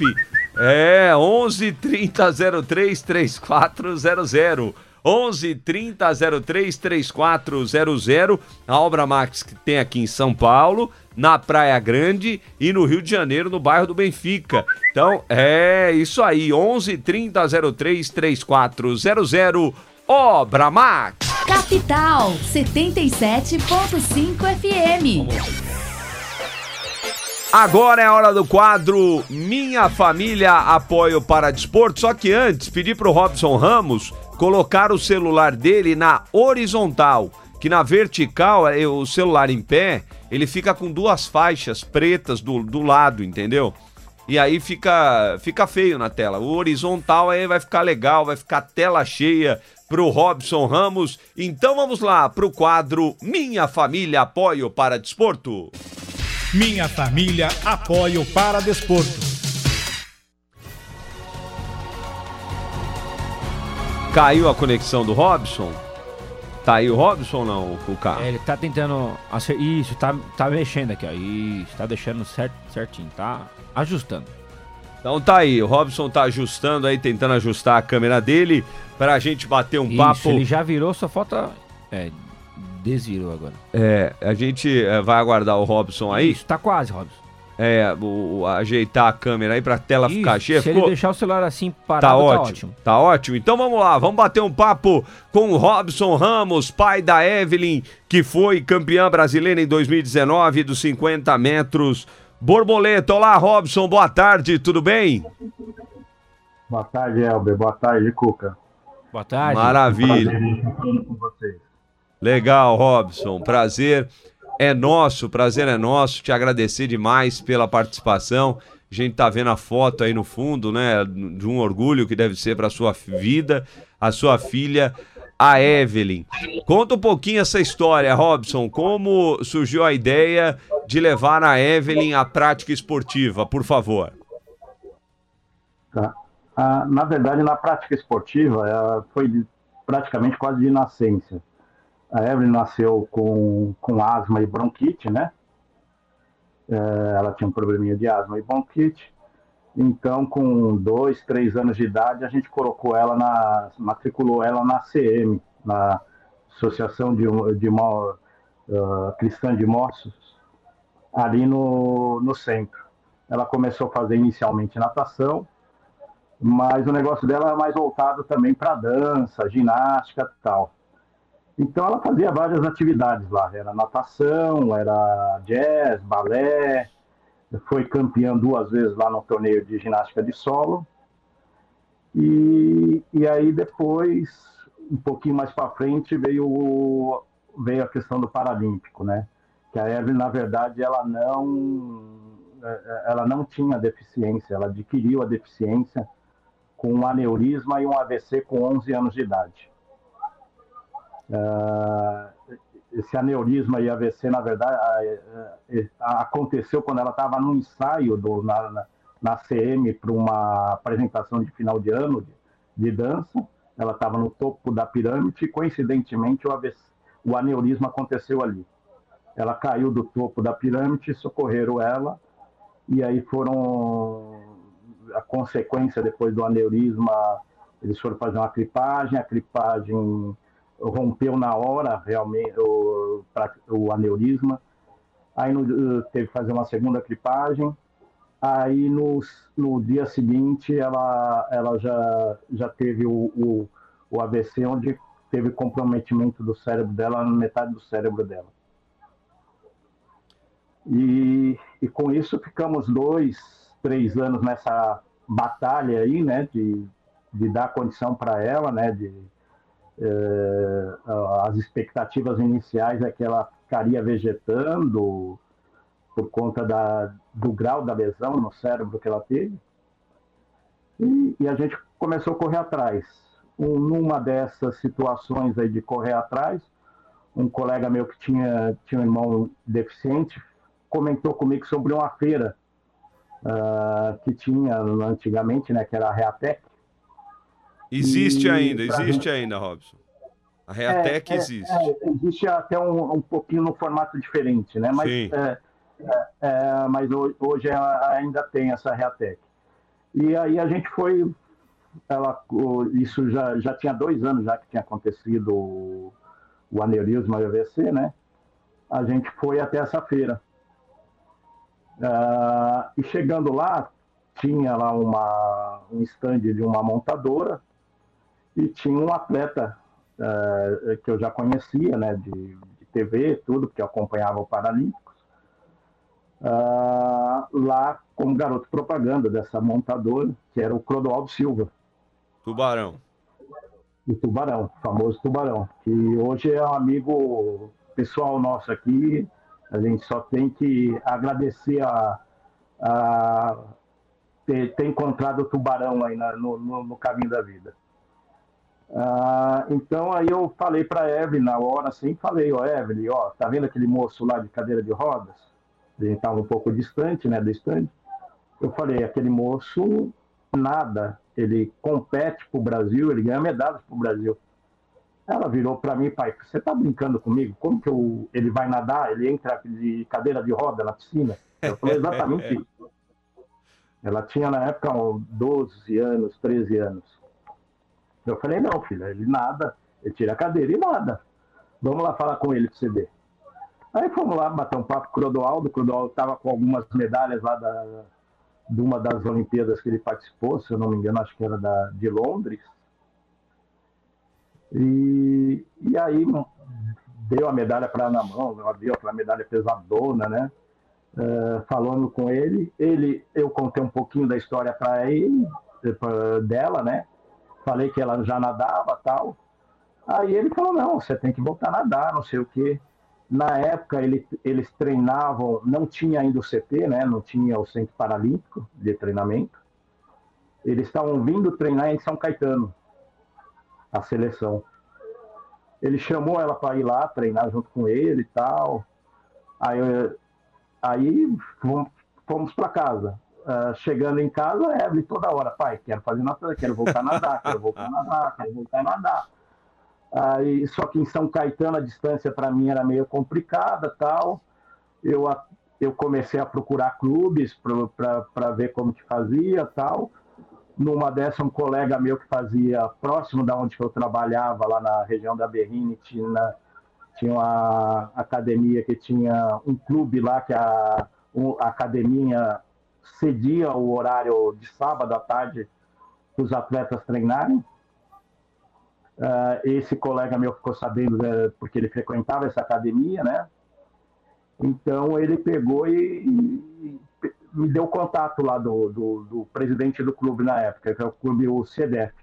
É, 11 30 03 3400. 11 30 03 3400. A Obra Max que tem aqui em São Paulo, na Praia Grande e no Rio de Janeiro, no bairro do Benfica. Então, é isso aí. 11 30 03 3400. Obra Max. Capital 77.5 FM. Agora é a hora do quadro Minha Família Apoio para Desporto. Só que antes, pedi pro Robson Ramos colocar o celular dele na horizontal, que na vertical, é, o celular em pé, ele fica com duas faixas pretas do, do lado, entendeu? E aí fica, fica feio na tela. O horizontal aí vai ficar legal, vai ficar tela cheia pro Robson Ramos. Então vamos lá pro quadro Minha Família Apoio para Desporto. Minha família apoio para desporto. Caiu a conexão do Robson? Tá aí o Robson ou não, o carro? É, ele tá tentando. acer- Isso, tá, tá mexendo aqui, ó. Isso, tá deixando certo, certinho, tá ajustando. Então tá aí, o Robson tá ajustando aí, tentando ajustar a câmera dele pra gente bater um Isso, papo. ele já virou, só falta. É, desvirou agora. É, a gente é, vai aguardar o Robson aí, Isso, tá quase, Robson. É, o- ajeitar a câmera aí pra tela Isso, ficar cheia. se Ficou- ele deixar o celular assim parado, Tá tá ótimo, ótimo. tá ótimo. Então vamos lá, vamos bater um papo com o Robson Ramos, pai da Evelyn, que foi campeã brasileira em 2019 dos 50 metros borboleta. Olá, Robson, boa tarde, tudo bem? Boa tarde, Elber. Boa tarde, Cuca. Boa tarde. Maravilha. Prazer. Legal, Robson. Prazer é nosso, prazer é nosso. Te agradecer demais pela participação. A gente tá vendo a foto aí no fundo, né? De um orgulho que deve ser para sua vida, a sua filha, a Evelyn. Conta um pouquinho essa história, Robson. Como surgiu a ideia de levar a Evelyn à prática esportiva, por favor? Tá. Ah, na verdade, na prática esportiva, foi praticamente quase de nascença. A Evelyn nasceu com, com asma e bronquite, né? Eh, ela tinha um probleminha de asma e bronquite. Então, com dois, três anos de idade, a gente colocou ela na, matriculou ela na CM, na Associação de, de ah, Cristã de Moços, ali no, no centro. Ela começou a fazer inicialmente natação, mas o negócio dela é mais voltado também para dança, ginástica tal. Então ela fazia várias atividades lá, era natação, era jazz, balé, foi campeã duas vezes lá no torneio de ginástica de solo. E, e aí depois, um pouquinho mais para frente, veio, veio a questão do Paralímpico, né? Que a Evelyn, na verdade, ela não, eh, ela não tinha deficiência, ela adquiriu a deficiência com um aneurisma e um AVC com 11 anos de idade. Ah, esse aneurisma e AVC, na verdade, ah, eh, aconteceu quando ela estava num ensaio do, na, na CM para uma apresentação de final de ano de, de dança. Ela estava no topo da pirâmide e, coincidentemente, o, AVC, o aneurisma aconteceu ali. Ela caiu do topo da pirâmide, socorreram ela, e aí foram a consequência depois do aneurisma, eles foram fazer uma clipagem, a clipagem rompeu na hora realmente o, pra- o aneurisma, aí no- teve que fazer uma segunda clipagem, aí no, no dia seguinte ela, ela já, já teve o, o, o AVC, onde teve comprometimento do cérebro dela, metade do cérebro dela. E, e com isso ficamos dois, três anos nessa batalha aí, né, de, de dar condição para ela, né, de eh, as expectativas iniciais é que ela ficaria vegetando por conta da, do grau da lesão no cérebro que ela teve. E, e a gente começou a correr atrás. Um, numa dessas situações aí de correr atrás, um colega meu que tinha, tinha um irmão deficiente comentou comigo sobre uma feira ah, que tinha antigamente, né, que era a Reatec. Existe E ainda, existe ainda, Robson. A Reatec É, é, existe. é, existe até um, um pouquinho no formato diferente, né? Mas, Sim. é, é, é, mas ho- hoje ela ainda tem essa Reatec. E aí a gente foi, ela, isso já, já tinha dois anos já que tinha acontecido o, o aneurisma e o AVC, né? A gente foi até essa feira. Ah, e chegando lá, tinha lá uma, um stand de uma montadora e tinha um atleta eh, que eu já conhecia, né, de, de TV, tudo, porque eu acompanhava o Paralímpicos, ah, lá como garoto propaganda dessa montadora, que era o Clodoaldo Silva, Tubarão. o Tubarão, o famoso Tubarão, que hoje é um amigo pessoal nosso aqui, a gente só tem que agradecer a, a ter, ter encontrado o Tubarão aí na- no- no caminho da vida. Ah, então aí eu falei para Evelyn na hora assim, falei, ó Evelyn, ó, tá vendo aquele moço lá de cadeira de rodas? Gente estava um pouco distante, né, do stand. Eu falei, aquele moço nada, ele compete pro Brasil, ele ganha medalhas pro Brasil. Ela virou para mim, pai, você está brincando comigo? Como que eu, ele vai nadar? Ele entra de cadeira de roda na piscina? Eu falei exatamente isso. Ela tinha na época uns 12 anos, 13 anos. Eu falei, não, filha, ele nada, ele tira a cadeira e nada. Vamos lá falar com ele para você ver. Aí fomos lá bater um papo com o Clodoaldo. O Clodoaldo estava com algumas medalhas lá da, de uma das Olimpíadas que ele participou, se eu não me engano, acho que era da, de Londres. E, e aí deu a medalha para na mão, deu aquela medalha pesadona, né? Eh, falando com ele, ele, eu contei um pouquinho da história para ele, eh, dela, né? Falei que ela já nadava tal. Aí ele falou, não, você tem que voltar a nadar, não sei o quê. Na época ele, eles treinavam, não tinha ainda o CT, né? Não tinha o Centro Paralímpico de treinamento. Eles estavam vindo treinar em São Caetano, a seleção. Ele chamou ela para ir lá treinar junto com ele e tal. Aí, aí fomos, para casa. Uh, chegando em casa, a Evelyn toda hora, pai, quero fazer natação, quero voltar a nadar, quero voltar a nadar, quero voltar a nadar. Aí, só que em São Caetano a distância para mim era meio complicada tal. Eu, eu comecei a procurar clubes para ver como que fazia tal. Numa dessa, um colega meu que fazia próximo da onde eu trabalhava, lá na região da Berrine, tinha, tinha uma academia que tinha um clube lá que a, a academia cedia o horário de sábado à tarde para os atletas treinarem. Uh, esse colega meu ficou sabendo né, porque ele frequentava essa academia, né? Então ele pegou e, e me deu contato lá do, do, do, presidente do clube na época, que é o clube o CEDEP.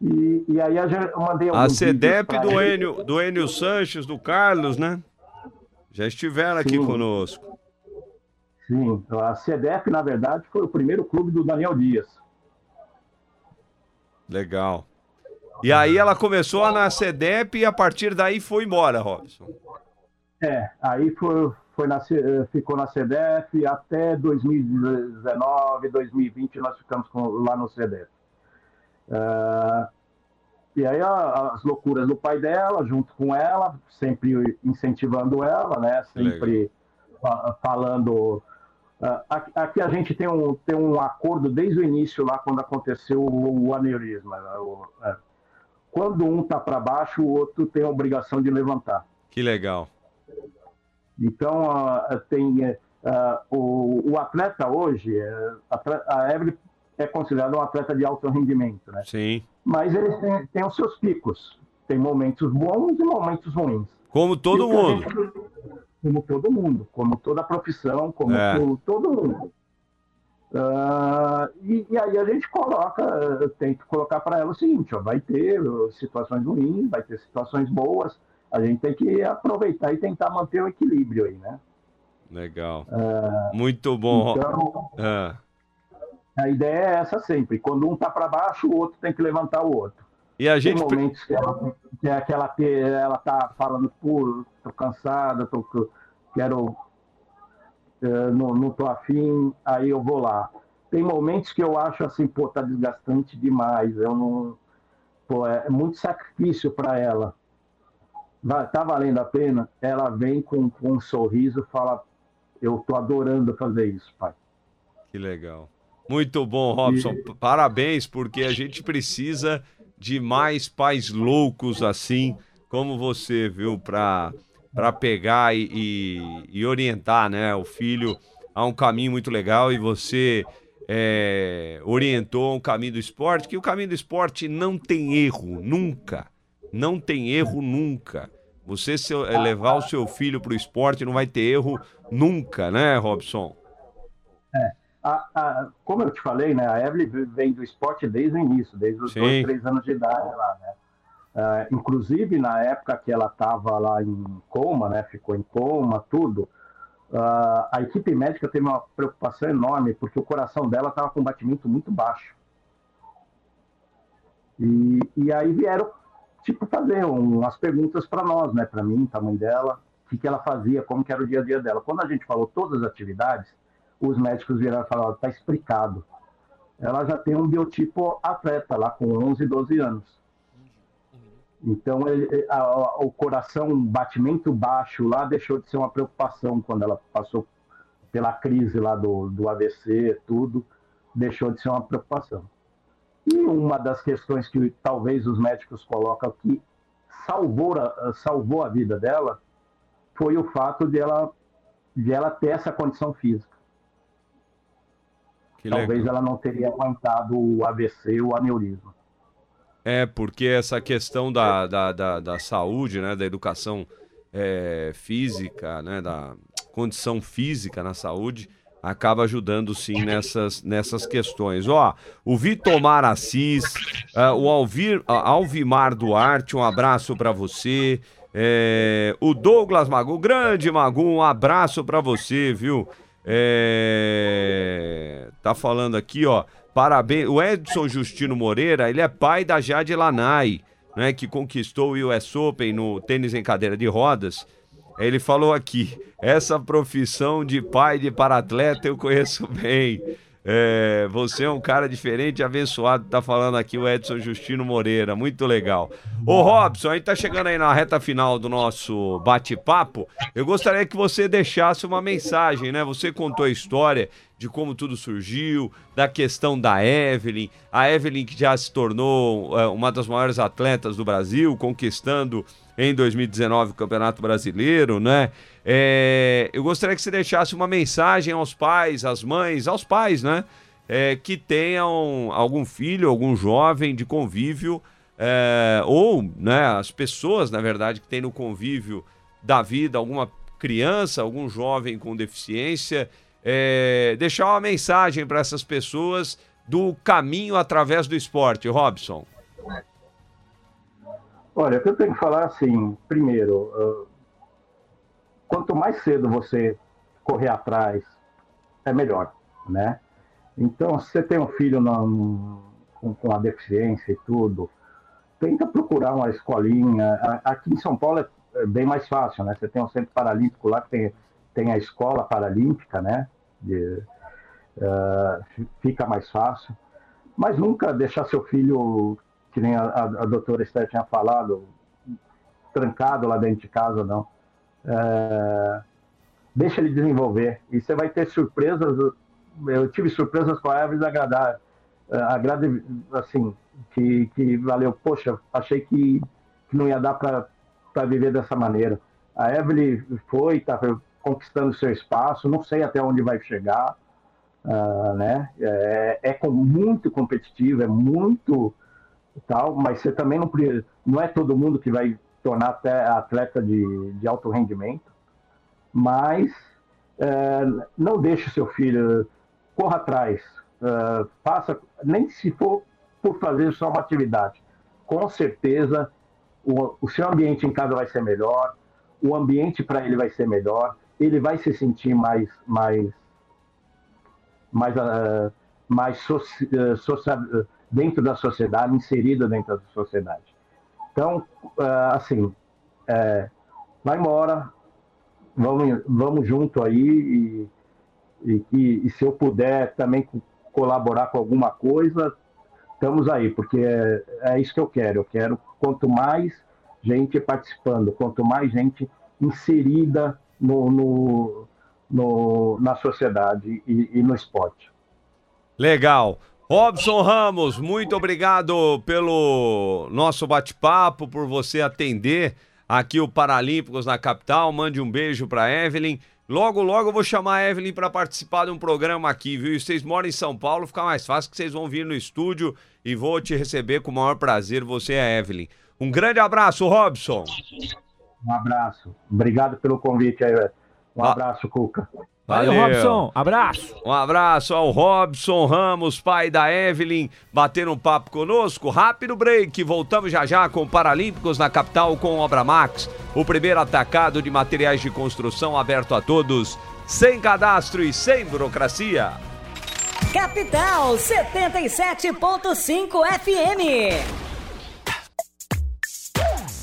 E, e aí eu mandei A CEDEP do Enio, do Enio Sanches, do Carlos, né? Já estiveram aqui Sim. conosco. Sim, a CEDEP, na verdade, foi o primeiro clube do Daniel Dias. Legal. E aí ela começou na CEDEP e a partir daí foi embora, Robson. É, aí foi, foi na, eh, ficou na CDF até 2019, 2020 nós ficamos com, lá no CDF. Uh, eh, e aí a, as loucuras do pai dela, junto com ela, sempre incentivando ela, né? Sempre falando. Uh, aqui a gente tem um, tem um acordo desde o início lá quando aconteceu o, o aneurisma. Né? O, é. Quando um está para baixo, o outro tem a obrigação de levantar. Que legal. Então, uh, tem uh, o, o, atleta hoje, uh, a Evelyn é considerado um atleta de alto rendimento, né? Sim. Mas ele tem, tem os seus picos. Tem momentos bons e momentos ruins. Como todo mundo. Gente, como todo mundo, como toda profissão, como é. todo, todo mundo. Uh, e, e, aí a gente coloca, tem que colocar para ela o seguinte: ó, vai ter situações ruins, vai ter situações boas, a gente tem que aproveitar e tentar manter o equilíbrio aí, né? Legal. Uh, Muito bom. Então, uh. A ideia é essa sempre. Quando um tá para baixo, o outro tem que levantar o outro. E a gente... Tem momentos que ela, que aquela, ela tá falando, pô, tô cansada, tô, quero... Uh, não, não tô afim, aí eu vou lá. Tem momentos que eu acho assim, pô, tá desgastante demais. Eu não... Pô, é muito sacrifício para ela tá valendo a pena, ela vem com, com um sorriso e fala: Eu tô adorando fazer isso, pai. Que legal. Muito bom, Robson. E... Parabéns, porque a gente precisa de mais pais loucos assim como você, viu, para para pegar e, e, orientar, né, o filho a um caminho muito legal e você é, orientou um caminho do esporte, que o caminho do esporte não tem erro, nunca. Não tem erro nunca. Você eh, levar o seu filho para o esporte não vai ter erro nunca, né, Robson? É. A, a, como eu te falei, né, a Evelyn vem do esporte desde o início, desde os Sim. dois, três anos de idade lá, né? Uh, inclusive na época que ela estava lá em coma, né, ficou em coma, tudo, uh, a equipe médica teve uma preocupação enorme porque o coração dela estava com um batimento muito baixo. E, e aí vieram tipo, fazer umas perguntas para nós, né? Para mim, para a mãe dela, o que, que ela fazia, como que era o dia a dia dela. Quando a gente falou todas as atividades, os médicos vieram e falaram, está explicado. Ela já tem um biotipo atleta lá com 11, 12 anos. Então, ele, a, a, o coração, batimento baixo lá, deixou de ser uma preocupação quando ela passou pela crise lá do, do AVC, tudo, deixou de ser uma preocupação. E uma das questões que talvez os médicos colocam que salvou a, salvou a vida dela foi o fato de ela, de ela ter essa condição física. Que talvez legal. ela não teria aguentado o AVC, o aneurisma. É, porque essa questão da, da, da, da saúde, né, da educação é, física, né, da condição física na saúde, acaba ajudando sim nessas, nessas questões. Ó, o Vitomar Assis, uh, o Alvir, uh, Alvimar Duarte, um abraço para você. É, o Douglas Magu, grande Magu, um abraço para você, viu? É, tá falando aqui, ó. Parabéns. O Edson Justino Moreira, ele é pai da Jade Lanai, né, que conquistou o US Open no tênis em cadeira de rodas. Ele falou aqui: essa profissão de pai de para-atleta eu conheço bem. É, você é um cara diferente, abençoado, tá falando aqui o Edson Justino Moreira, muito legal. Ô Robson, a gente tá chegando aí na reta final do nosso bate-papo. Eu gostaria que você deixasse uma mensagem, né? Você contou a história de como tudo surgiu, da questão da Evelyn, a Evelyn que já se tornou é, uma das maiores atletas do Brasil, conquistando em 2019 o Campeonato Brasileiro, né? É, eu gostaria que você deixasse uma mensagem aos pais, às mães, aos pais, né? É, que tenham algum filho, algum jovem de convívio, é, ou né, as pessoas, na verdade, que têm no convívio da vida alguma criança, algum jovem com deficiência, é, deixar uma mensagem para essas pessoas do caminho através do esporte, Robson. Olha, o que eu tenho que falar assim, primeiro, uh, quanto mais cedo você correr atrás, é melhor, né? Então, se você tem um filho com, com a deficiência e tudo, tenta procurar uma escolinha. Aqui em São Paulo é, é bem mais fácil, né? Você tem um centro paralímpico lá que tem, tem a escola paralímpica, né? De, uh, fica mais fácil. Mas nunca deixar seu filho, que nem a, a, a doutora Esther tinha falado, trancado lá dentro de casa, não. É, deixa ele desenvolver. E você vai ter surpresas. Eu tive surpresas com a Evelyn agradáveis. É, agrade, assim, que, que valeu. Poxa, achei que, que não ia dar para viver dessa maneira. A Evelyn foi, está conquistando seu espaço, não sei até onde vai chegar, uh, né? É, é muito competitivo, é muito tal, mas você também não, não é todo mundo que vai tornar até atleta de, de alto rendimento, mas é, não deixe seu filho, corra atrás, é, faça, nem se for por fazer só uma atividade, com certeza o, o seu ambiente em casa vai ser melhor, o ambiente para ele vai ser melhor, ele vai se sentir mais mais mais uh, mais soci, uh, social, dentro da sociedade, inserido dentro da sociedade. Então, uh, assim, é, vai embora, vamos, vamos junto aí e, e, e, e, se eu puder também colaborar com alguma coisa, estamos aí, porque é, é isso que eu quero. Eu quero quanto mais gente participando, quanto mais gente inserida no, no, no na sociedade e, e no esporte. Legal. Robson Ramos, muito obrigado pelo nosso bate-papo, por você atender aqui o Paralímpicos na capital. Mande um beijo para Evelyn. Logo, logo eu vou chamar a Evelyn para participar de um programa aqui, viu? E vocês moram em São Paulo, fica mais fácil que vocês vão vir no estúdio e vou te receber com o maior prazer, você e a Evelyn. Um grande abraço, Robson. Um abraço. Obrigado pelo convite aí. Um abraço, Cuca. Valeu, Valeu, Robson. Abraço. Um abraço ao Robson Ramos, pai da Evelyn, batendo um papo conosco. Rápido break. Voltamos já já com Paralímpicos na capital com Obra Max. O primeiro atacado de materiais de construção aberto a todos, sem cadastro e sem burocracia. Capital 77.5 FM.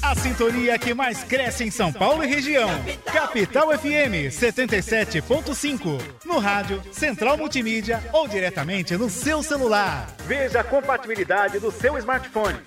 A sintonia que mais cresce em São Paulo e região. Capital FM 77.5. No rádio, Central Multimídia ou diretamente no seu celular. Veja a compatibilidade do seu smartphone.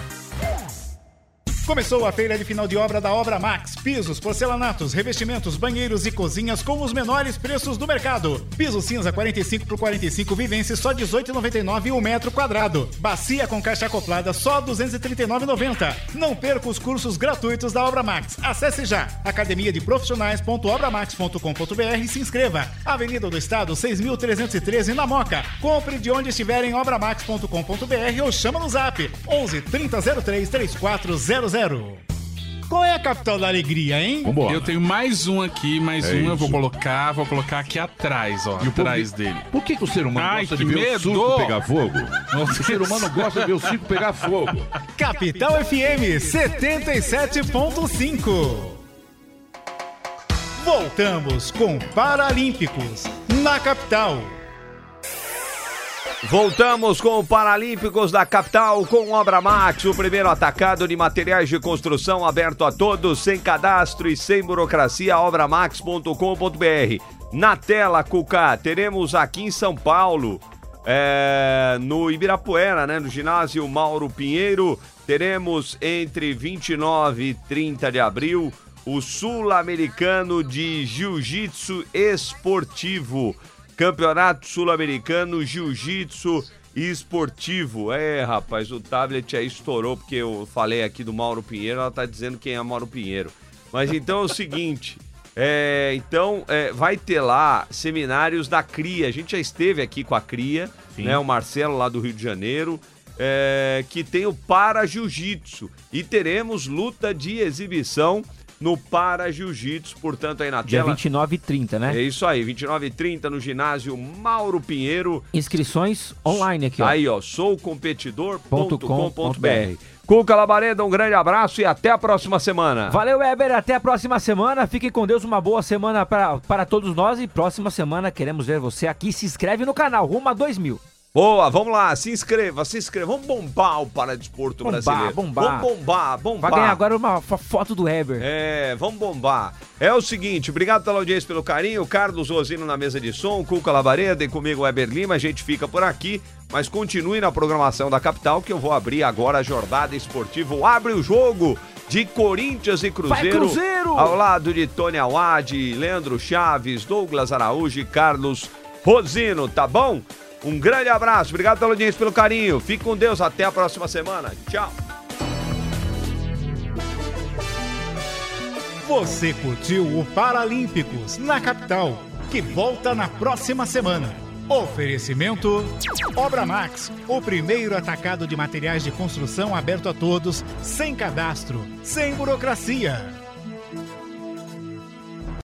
Começou a feira de final de obra da Obra Max. Pisos, porcelanatos, revestimentos, banheiros e cozinhas com os menores preços do mercado. Piso cinza 45 por 45 vivência só 18,99 o metro quadrado. Bacia com caixa acoplada só 239,90. Não perca os cursos gratuitos da Obra Max. Acesse já academia de profissionais.obramax.com.br e se inscreva. Avenida do Estado 6.313 na Moca. Compre de onde estiver em obramax.com.br ou chama no Zap 11 3003 3400 qual é a capital da alegria, hein? Eu tenho mais um aqui, mais É um eu vou isso. colocar, vou colocar aqui atrás, ó, E povo atrás dele. Por que, que o ser humano Ai, gosta de ver medo! o circo pegar fogo? O ser humano gosta de ver o circo pegar fogo. Capital FM 77.5. Voltamos com Paralímpicos na capital. Voltamos com o Paralímpicos da capital com Obra Max, o primeiro atacado de materiais de construção aberto a todos, sem cadastro e sem burocracia, obramax.com.br. Na tela, Cuca, teremos aqui em São Paulo, é, no Ibirapuera, né, no ginásio Mauro Pinheiro, teremos entre 29 e 30 de abril o Sul-Americano de Jiu-Jitsu Esportivo. Campeonato Sul-Americano Jiu-Jitsu Esportivo. É, rapaz, o tablet aí estourou porque eu falei aqui do Mauro Pinheiro, ela tá dizendo quem é Mauro Pinheiro. Mas então é o seguinte, é, então é, vai ter lá seminários da CRIA. A gente já esteve aqui com a CRIA, né? O Marcelo lá do Rio de Janeiro. é, que tem o Para Jiu-Jitsu. E teremos luta de exibição no Para Jiu-Jitsu, portanto, aí na Dia tela. 29 e 30, né? É isso aí, 29 e 30 no ginásio Mauro Pinheiro. Inscrições online aqui, ó. Aí, ó, soucompetidor.com.br. Cuca Labareda, um grande abraço e até a próxima semana. Valeu, Weber. Até a próxima semana. Fiquem com Deus. Uma boa semana para todos nós. E próxima semana queremos ver você aqui. Se inscreve no canal. Rumo a 2 mil. Boa, vamos lá, se inscreva, se inscreva. Vamos bombar o Paradesporto Bombar, brasileiro. bombar. Vamos bombar, bombar. Vai ganhar agora uma fo- foto do Weber. É, vamos bombar. É o seguinte, obrigado pela audiência, pelo carinho. Carlos Rosino na mesa de som, Cuca Labareda e comigo Weber Lima. A gente fica por aqui, mas continue na programação da capital que eu vou abrir agora a jornada esportiva. Abre o jogo de Corinthians e Cruzeiro. Cruzeiro! Ao lado de Tony Awad, Leandro Chaves, Douglas Araújo e Carlos Rosino, tá bom? Um grande abraço, obrigado pela audiência, pelo carinho. Fique com Deus, até a próxima semana. Tchau. Você curtiu o Paralímpicos na capital, que volta na próxima semana. Oferecimento Obra Max, o primeiro atacado de materiais de construção aberto a todos, sem cadastro, sem burocracia.